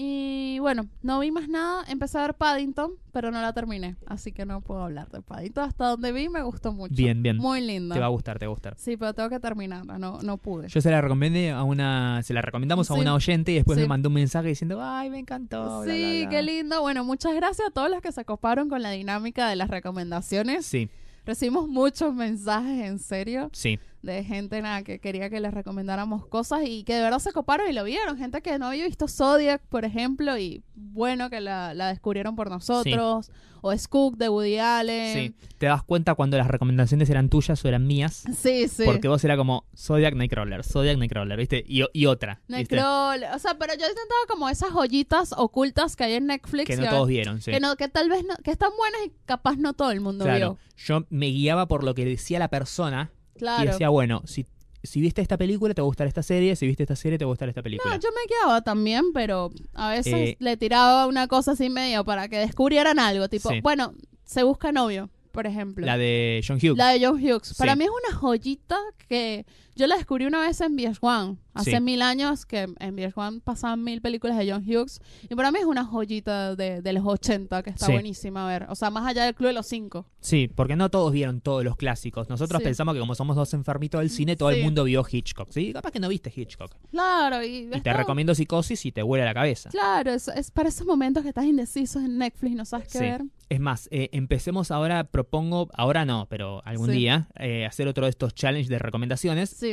Speaker 2: Y bueno, no vi más nada. Empecé a ver Paddington, pero no la terminé. Así que no puedo hablar de Paddington. Hasta donde vi me gustó mucho.
Speaker 1: Bien, bien.
Speaker 2: Muy linda.
Speaker 1: Te va a gustar, te va a gustar.
Speaker 2: Sí, pero tengo que terminarla. No, no pude.
Speaker 1: Yo se la recomendé a una, se la recomendamos a una oyente y después
Speaker 2: Sí.
Speaker 1: me mandó un mensaje diciendo, ay, me encantó.
Speaker 2: sí,
Speaker 1: bla, bla".
Speaker 2: qué lindo. Bueno, muchas gracias a todos los que se coparon con la dinámica de las recomendaciones.
Speaker 1: Sí,
Speaker 2: Recibimos muchos mensajes, en serio,
Speaker 1: sí.
Speaker 2: De gente nada, que quería que les recomendáramos cosas y que de verdad se coparon y lo vieron. Gente que no había visto Zodiac, por ejemplo, y bueno que la, la descubrieron por nosotros. O Skook de Woody Allen.
Speaker 1: Sí, te das cuenta cuando las recomendaciones eran tuyas o eran mías.
Speaker 2: Sí, sí.
Speaker 1: Porque vos era como Zodiac Nightcrawler, Zodiac Nightcrawler, ¿viste? Y, y otra, ¿viste?
Speaker 2: Nightcrawler. O sea, pero yo intentaba como esas joyitas ocultas que hay en Netflix.
Speaker 1: Que no todos vieron, sí.
Speaker 2: que, no, que tal vez no, que están buenas y capaz no todo el mundo
Speaker 1: claro,
Speaker 2: vio.
Speaker 1: yo me guiaba por lo que decía la persona
Speaker 2: Claro.
Speaker 1: y decía, bueno, si, si viste esta película te va a gustar esta serie, si viste esta serie te va a gustar esta película.
Speaker 2: No, yo me quedaba también, pero a veces
Speaker 1: Eh,
Speaker 2: le tiraba una cosa así medio para que descubrieran algo. Tipo,
Speaker 1: Sí.
Speaker 2: bueno, se busca novio, por ejemplo.
Speaker 1: La de John Hughes.
Speaker 2: La de John Hughes. Para
Speaker 1: Sí.
Speaker 2: mí es una joyita que yo la descubrí una vez en VH1. Hace
Speaker 1: Sí.
Speaker 2: mil años que en VH1 pasaban mil películas de John Hughes. Y para mí es una joyita de, de los 80 que está
Speaker 1: Sí.
Speaker 2: buenísima a ver. O sea, más allá del Club de los Cinco.
Speaker 1: Sí, porque no todos vieron todos los clásicos. Nosotros
Speaker 2: Sí.
Speaker 1: pensamos que como somos dos enfermitos del cine, todo el mundo vio Hitchcock. Sí, capaz que no viste Hitchcock.
Speaker 2: Claro, y,
Speaker 1: Y te recomiendo Psicosis y te huele la cabeza.
Speaker 2: Claro, es, es para esos momentos que estás indecisos en Netflix y no sabes qué ver.
Speaker 1: Es más, eh, empecemos ahora, propongo, ahora no, pero algún día, eh, hacer otro de estos challenges de recomendaciones,
Speaker 2: Sí,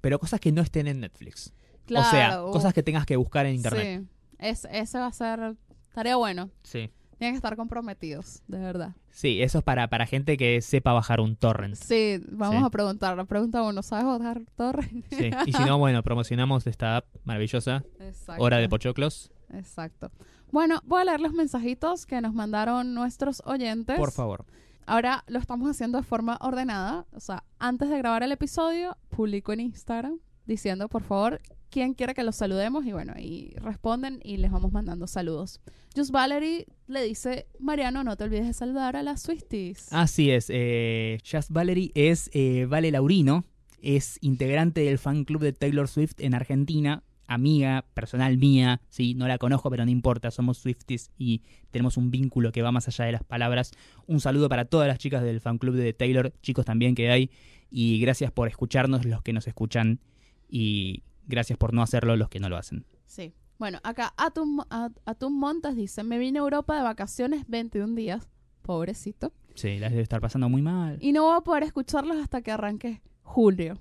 Speaker 1: pero cosas que no estén en Netflix.
Speaker 2: claro.
Speaker 1: O sea,
Speaker 2: uh,
Speaker 1: cosas que tengas que buscar en internet.
Speaker 2: Sí, es, ese va a ser tarea bueno.
Speaker 1: Sí.
Speaker 2: Tienen que estar comprometidos, de verdad.
Speaker 1: Sí, eso es para, para gente que sepa bajar un torrent.
Speaker 2: Sí, vamos
Speaker 1: Sí.
Speaker 2: a preguntarle. Pregunta uno, ¿sabes bajar torre?
Speaker 1: Sí. Y si no, bueno, promocionamos esta app maravillosa,
Speaker 2: Exacto.
Speaker 1: Hora de Pochoclos.
Speaker 2: Exacto. Bueno, voy a leer los mensajitos que nos mandaron nuestros oyentes.
Speaker 1: Por favor.
Speaker 2: Ahora lo estamos haciendo de forma ordenada. O sea, antes de grabar el episodio, publico en Instagram diciendo, por favor, quién quiere que los saludemos. Y bueno, ahí responden y les vamos mandando saludos. Just Valerie le dice, Mariano, no te olvides de saludar a las Swifties.
Speaker 1: Así es. Eh, Jazz Valerie es eh, Vale Laurino. Es integrante del fan club de Taylor Swift en Argentina. Amiga personal mía. Sí, no la conozco, pero no importa. Somos Swifties y tenemos un vínculo que va más allá de las palabras. Un saludo para todas las chicas del fan club de Taylor, chicos también que hay. Y gracias por escucharnos, los que nos escuchan. Y gracias por no hacerlo, los que no lo hacen.
Speaker 2: Sí. Bueno, acá Atum, At- Atum Montas dice, me vine a Europa de vacaciones 21 días. Pobrecito.
Speaker 1: Sí, las debe estar pasando muy mal.
Speaker 2: Y no voy a poder escucharlos hasta que arranque julio.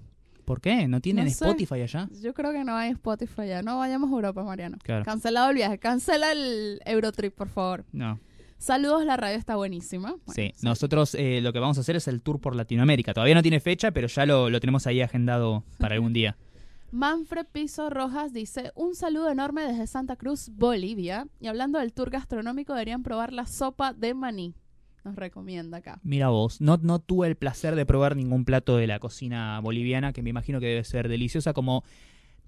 Speaker 1: ¿Por qué? ¿No tienen
Speaker 2: No sé.
Speaker 1: Spotify allá?
Speaker 2: Yo creo que no hay Spotify ya. No vayamos a Europa, Mariano.
Speaker 1: Claro.
Speaker 2: Cancelado el viaje. Cancela el Eurotrip, por favor.
Speaker 1: No.
Speaker 2: Saludos, la radio está buenísima. Bueno,
Speaker 1: Sí, nosotros eh, lo que vamos a hacer es el tour por Latinoamérica. Todavía no tiene fecha, pero ya lo, lo tenemos ahí agendado para algún día.
Speaker 2: Manfred Piso Rojas dice, un saludo enorme desde Santa Cruz, Bolivia. Y hablando del tour gastronómico, deberían probar la sopa de maní. Nos recomienda acá.
Speaker 1: Mira vos, no, no tuve el placer de probar ningún plato de la cocina boliviana, que me imagino que debe ser deliciosa, como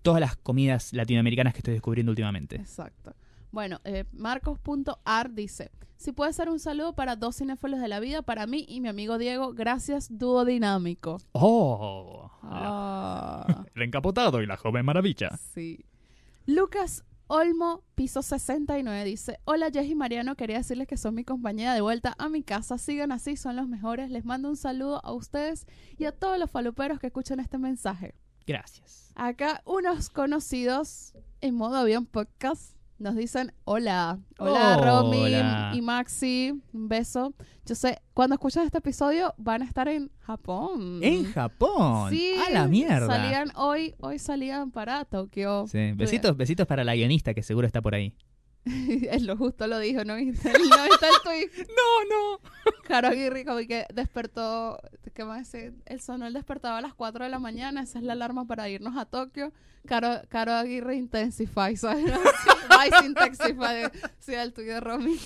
Speaker 1: todas las comidas latinoamericanas que estoy descubriendo últimamente.
Speaker 2: Exacto. Bueno, eh, Marcos.ar dice, si puede ser un saludo para dos cinéfilos de la vida, para mí y mi amigo Diego, gracias, dúo dinámico.
Speaker 1: ¡Oh!
Speaker 2: Ah,
Speaker 1: Reencapotado y la joven maravilla.
Speaker 2: sí. Lucas Olmo, piso 69, dice, hola Jess y Mariano, quería decirles que son mi compañía de vuelta a mi casa, sigan así, son los mejores, les mando un saludo a ustedes y a todos los faluperos que escuchan este mensaje.
Speaker 1: Gracias.
Speaker 2: Acá unos conocidos en modo avión podcast nos dicen hola. Hola, Romy y Maxi. Un beso. Yo sé, cuando escuchas este episodio van a estar en Japón.
Speaker 1: En Japón.
Speaker 2: Sí,
Speaker 1: A la mierda.
Speaker 2: Salían hoy, hoy salían para Tokio.
Speaker 1: Sí, besitos, besitos para la guionista que seguro está por ahí.
Speaker 2: es lo justo lo dijo, ¿no viste? ¿No viste el tweet?
Speaker 1: No, no.
Speaker 2: Caro Aguirre como que despertó, ¿qué más decir? El sonó el despertado a las 4 de la mañana, esa es la alarma para irnos a Tokio. Caro, Caro Aguirre Intensify, ¿sabes? Vice Intensify, sí, el tuyo de Romy.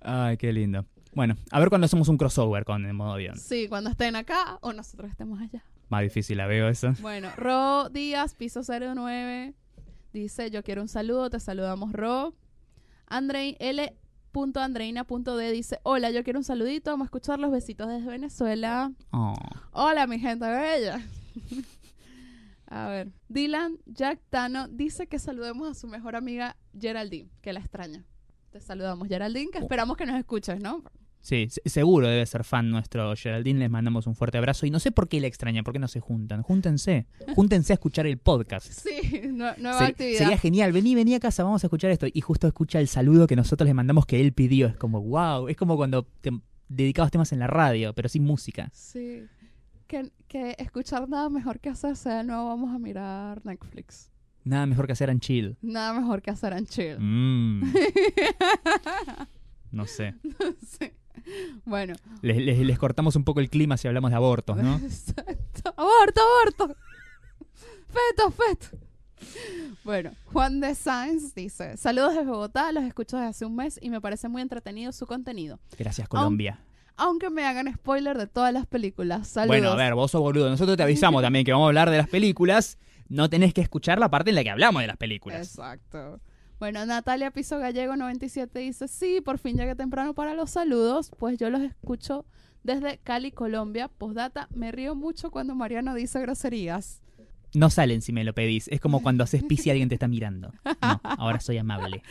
Speaker 1: Ay, qué lindo. Bueno, a ver cuando hacemos un crossover con el modo avión.
Speaker 2: Sí, cuando estén acá o nosotros estemos allá.
Speaker 1: Más difícil la veo eso.
Speaker 2: Bueno, Ro Díaz, piso 09, dice, yo quiero un saludo, te saludamos Ro. Andrei L. Andreina.d dice, hola, yo quiero un saludito, vamos a escuchar los besitos desde Venezuela.
Speaker 1: Oh.
Speaker 2: Hola, mi gente bella. a ver, Dylan Jack Tano dice que saludemos a su mejor amiga Geraldine, que la extraña. Te saludamos, Geraldine, que esperamos que nos escuches, ¿no?
Speaker 1: Sí, se- seguro debe ser fan nuestro Geraldine. Les mandamos un fuerte abrazo. Y no sé por qué le extraña, por qué no se juntan. Júntense. Júntense a escuchar el podcast.
Speaker 2: Sí, nue- nueva
Speaker 1: Se-
Speaker 2: actividad.
Speaker 1: sería genial. Vení, vení a casa, vamos a escuchar esto. Y justo escucha el saludo que nosotros le mandamos que él pidió. Es como, wow. Es como cuando te dedicabas temas en la radio, pero sin música.
Speaker 2: Sí. Que, que escuchar nada mejor que hacerse de nuevo vamos a mirar Netflix.
Speaker 1: Nada mejor que hacer en chill.
Speaker 2: Nada mejor que hacer en chill.
Speaker 1: Mm. No sé.
Speaker 2: Sí. Bueno.
Speaker 1: Les, les- les cortamos un poco el clima si hablamos de abortos, ¿no?
Speaker 2: Exacto. Aborto, aborto. Feto, feto. Bueno, Juan de Sáenz dice, saludos desde Bogotá, los escucho desde hace un mes y me parece muy entretenido su contenido.
Speaker 1: Gracias, Colombia.
Speaker 2: Aunque me hagan spoiler de todas las películas. Saludos.
Speaker 1: Bueno, a ver, vos sos boludo. Nosotros te avisamos también que vamos a hablar de las películas. No tenés que escuchar la parte en la que hablamos de las películas.
Speaker 2: Exacto. Bueno, Natalia Piso Gallego 97 dice, sí, por fin llegué temprano para los saludos, pues yo los escucho desde Cali, Colombia. Postdata, me río mucho cuando Mariano dice groserías.
Speaker 1: No salen si me lo pedís. Es como cuando haces pis y alguien te está mirando. No, ahora soy amable.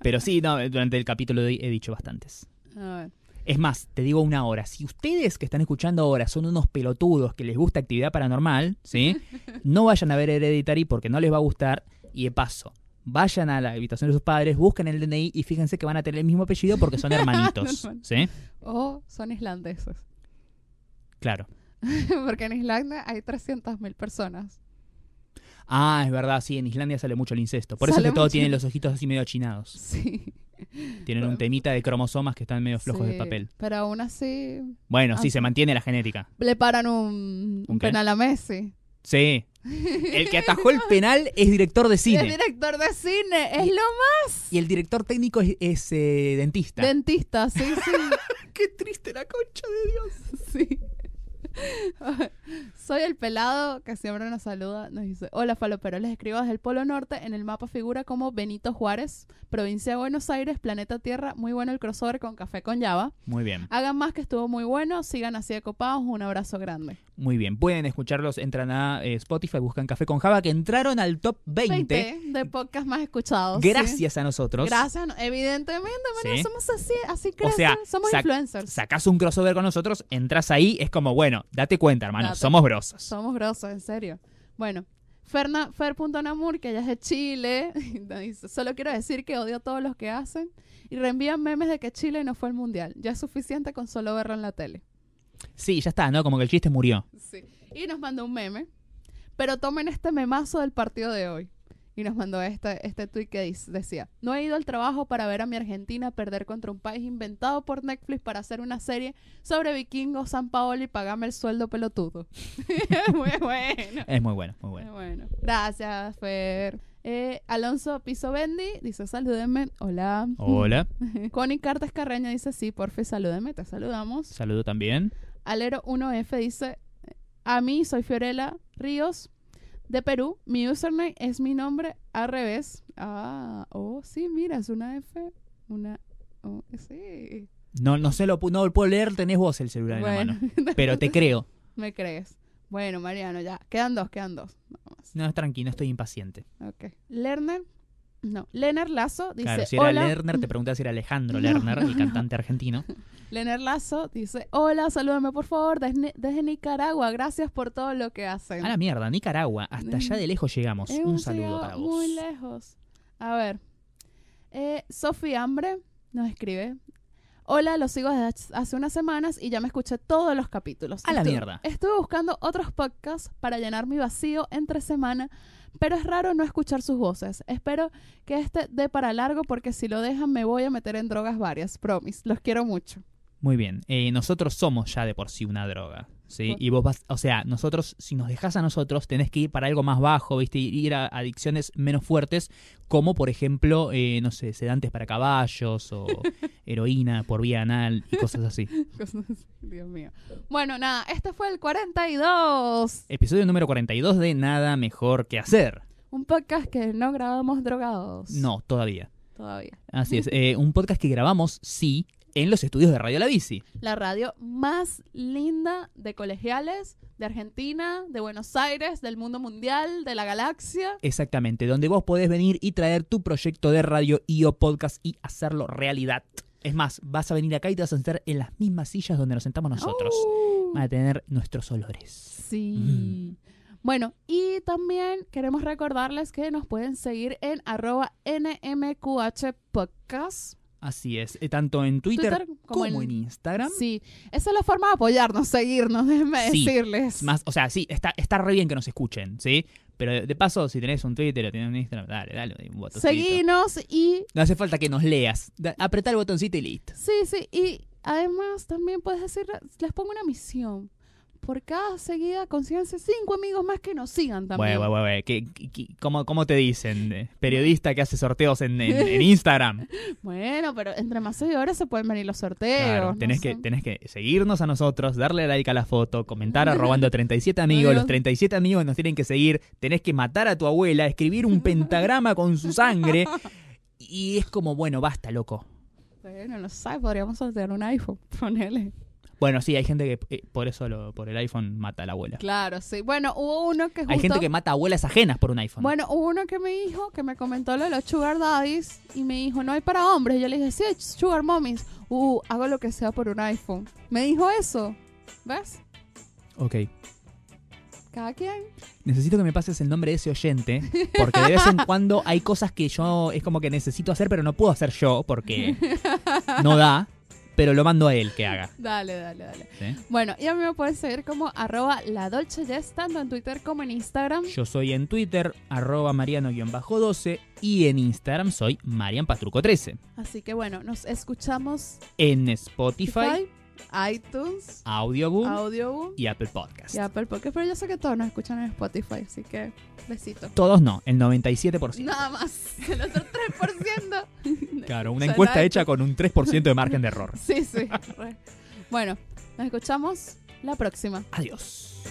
Speaker 1: Pero sí, no, durante el capítulo he dicho bastantes.
Speaker 2: A ver.
Speaker 1: Es más, te digo una hora. Si ustedes que están escuchando ahora son unos pelotudos que les gusta actividad paranormal, ¿sí? No vayan a ver Hereditary porque no les va a gustar. Y de paso, vayan a la habitación de sus padres, busquen el DNI y fíjense que van a tener el mismo apellido porque son hermanitos, ¿sí?
Speaker 2: O son islandeses.
Speaker 1: Claro.
Speaker 2: Porque en Islandia hay 300.000 personas.
Speaker 1: Ah, es verdad, sí, en Islandia sale mucho el incesto. Por eso es que todos tienen los ojitos así medio achinados.
Speaker 2: Sí.
Speaker 1: Tienen un temita de cromosomas que están medio flojos de papel.
Speaker 2: Pero aún así
Speaker 1: Bueno, sí, se mantiene la genética.
Speaker 2: le paran un,
Speaker 1: ¿Un
Speaker 2: penal a Messi.
Speaker 1: Sí. El que atajó el penal es director de cine.
Speaker 2: director de cine, es lo
Speaker 1: Y el director técnico es, es, eh, dentista.
Speaker 2: dentista, sí, sí.
Speaker 1: Qué triste la concha de Dios.
Speaker 2: Sí. Soy el pelado que siempre nos saluda. Nos dice: Hola, Falopero. Les escribo desde el Polo Norte. En el mapa figura como Benito Juárez, provincia de Buenos Aires, planeta Tierra. Muy bueno el crossover con Café con Java.
Speaker 1: Muy bien,
Speaker 2: Hagan más que estuvo muy bueno. Sigan así de copados. Un abrazo grande.
Speaker 1: Muy bien. Pueden escucharlos, entran a eh, Spotify, buscan Café con Java, que entraron al top 20.
Speaker 2: 20 de podcast más escuchados. sí.
Speaker 1: Gracias a nosotros.
Speaker 2: Gracias. Evidentemente, bueno,
Speaker 1: Sí.
Speaker 2: somos así, así
Speaker 1: O sea,
Speaker 2: somos
Speaker 1: sac-
Speaker 2: influencers.
Speaker 1: Sacás un crossover con nosotros, entras ahí, es como, bueno, date cuenta, hermano,
Speaker 2: Date-
Speaker 1: somos brosos.
Speaker 2: Somos grosos, en serio. Bueno, Ferna, Fer.namur, que ella es de Chile, dice, solo quiero decir que odio a todos los que hacen y reenvían memes de que Chile no fue al mundial. Ya es suficiente con solo verlo en la tele.
Speaker 1: Sí, ya está, ¿no? Como que el chiste murió.
Speaker 2: Sí. Y nos mandó un meme. Pero tomen este memazo del partido de hoy. Y nos mandó este, este tweet que dice- decía, no he ido al trabajo para ver a mi Argentina perder contra un país inventado por Netflix para hacer una serie sobre vikingos, San Paolo y pagarme el sueldo pelotudo. Muy bueno.
Speaker 1: Es muy bueno, muy bueno.
Speaker 2: Bueno, bueno. Gracias, Fer. Eh, Alonso Piso Bendy dice, salúdenme. Hola.
Speaker 1: Hola,
Speaker 2: Connie Cartes Carreño dice, sí, porfi, salúdenme, te saludamos.
Speaker 1: saludo también.
Speaker 2: Alero 1F dice, a mí soy Fiorella Ríos de Perú. Mi username es mi nombre al revés. Ah, oh, sí, mira, es una F, una... Oh, sí.
Speaker 1: No, no sé, lo, no lo puedo leer, tenés vos el celular en la mano. Pero te creo.
Speaker 2: me crees. Bueno, Mariano, ya. Quedan dos, quedan dos.
Speaker 1: No, tranquilo, estoy impaciente.
Speaker 2: Ok. Lerner, no. Lener Lazo dice,
Speaker 1: Claro, si era
Speaker 2: hola.
Speaker 1: Lerner, te preguntaba si era Alejandro Lerner, el cantante argentino.
Speaker 2: Lener Lazo dice, hola, salúdame por favor desde, desde Nicaragua. Gracias por todo lo que hacen.
Speaker 1: A la mierda, Nicaragua, hasta allá de lejos llegamos. Un saludo para vos.
Speaker 2: Muy lejos. A ver. Eh, Sofi Hambre nos escribe. Hola, los sigo desde hace unas semanas y ya me escuché todos los capítulos.
Speaker 1: A la mierda.
Speaker 2: Estuve buscando otros podcasts para llenar mi vacío entre semana, pero es raro no escuchar sus voces. Espero que este dé para largo porque si lo dejan me voy a meter en drogas varias. Promise. Los quiero mucho.
Speaker 1: Muy bien. Eh, nosotros somos ya de por sí una droga. ¿sí? Y vos vas, o sea, nosotros, si nos dejas a nosotros, tenés que ir para algo más bajo, ¿viste? Ir a adicciones menos fuertes, como por ejemplo, eh, no sé, sedantes para caballos o heroína por vía anal y cosas así.
Speaker 2: Cosas así, Dios mío. Bueno, nada, este fue el 42.
Speaker 1: Episodio número 42 de Nada Mejor que Hacer.
Speaker 2: Un podcast que no grabamos drogados.
Speaker 1: No, todavía.
Speaker 2: Todavía.
Speaker 1: Así es. Eh, un podcast que grabamos, sí, en los estudios de Radio La Bici.
Speaker 2: La radio más linda de colegiales, de Argentina, de Buenos Aires, del mundo mundial, de la galaxia.
Speaker 1: Exactamente, donde vos podés venir y traer tu proyecto de radio y o podcast y hacerlo realidad. Es más, vas a venir acá y te vas a sentar en las mismas sillas donde nos sentamos nosotros. Van a tener nuestros olores.
Speaker 2: Sí. Bueno, y también queremos recordarles que nos pueden seguir en arroba NMQH Podcast.
Speaker 1: Así es, eh, tanto en Twitter,
Speaker 2: Twitter como
Speaker 1: como,
Speaker 2: en-
Speaker 1: en Instagram.
Speaker 2: Sí, esa es la forma de apoyarnos, seguirnos, déjenme
Speaker 1: Sí.
Speaker 2: decirles.
Speaker 1: Más, o sea, sí, está, está re bien que nos escuchen, ¿sí? Pero de, paso, si tenés un Twitter o tenés un Instagram, dale, dale, un botoncito.
Speaker 2: Seguinos y
Speaker 1: No hace falta que nos leas. Apretá el botoncito y listo.
Speaker 2: Sí, sí, y además también puedes decir, les pongo una misión. Por cada seguida consíganse cinco amigos más que nos sigan también.
Speaker 1: Bueno, bueno, bueno. ¿qué- qué- qué- cómo, cómo te dicen? Eh, Periodista que hace sorteos en, en- en Instagram.
Speaker 2: Bueno, pero entre más seguidores se pueden venir los sorteos.
Speaker 1: Claro,
Speaker 2: no
Speaker 1: tenés,
Speaker 2: sé.
Speaker 1: que, tenés que seguirnos a nosotros, darle like a la foto, comentar arrobando 37 amigos.
Speaker 2: Amigos.
Speaker 1: Los 37 amigos nos tienen que seguir. Tenés que matar a tu abuela, escribir un pentagrama con su sangre. Y es como, bueno, basta, loco.
Speaker 2: Bueno, no sé, podríamos sortear un iPhone, ponele.
Speaker 1: Bueno, sí, hay gente que eh, por eso lo- por el iPhone mata a la abuela.
Speaker 2: Claro, sí. Bueno, hubo uno que justo...
Speaker 1: Hay gente que mata a abuelas ajenas por un iPhone.
Speaker 2: Bueno, hubo uno que me dijo, que me comentó lo de los sugar daddies y me dijo, no hay para hombres. Yo le dije, sí, sugar mommies. Uh, hago lo que sea por un iPhone. Me dijo eso. ¿Ves?
Speaker 1: Ok.
Speaker 2: Cada quien.
Speaker 1: Necesito que me pases el nombre de ese oyente, porque de vez en cuando hay cosas que yo es como que necesito hacer, pero no puedo hacer yo porque no da, pero lo mando a él que haga.
Speaker 2: Dale, dale, dale.
Speaker 1: ¿sí?
Speaker 2: Bueno, y a mí me pueden seguir como arroba la Dolce tanto en Twitter como en Instagram.
Speaker 1: Yo soy en Twitter, arroba mariano-12, y en Instagram soy marianpatruco13.
Speaker 2: Así que bueno, nos escuchamos
Speaker 1: En Spotify,
Speaker 2: Spotify, iTunes,
Speaker 1: Audioboom
Speaker 2: Audioboom
Speaker 1: y Apple Podcast.
Speaker 2: y Apple Podcast. Pero yo sé que todos nos escuchan en Spotify, así que besito.
Speaker 1: Todos no, el 97%.
Speaker 2: Nada más. El otro 3%.
Speaker 1: Claro, una encuesta hecha con un 3% de margen de error.
Speaker 2: Sí, sí. Bueno, nos escuchamos la próxima.
Speaker 1: Adiós.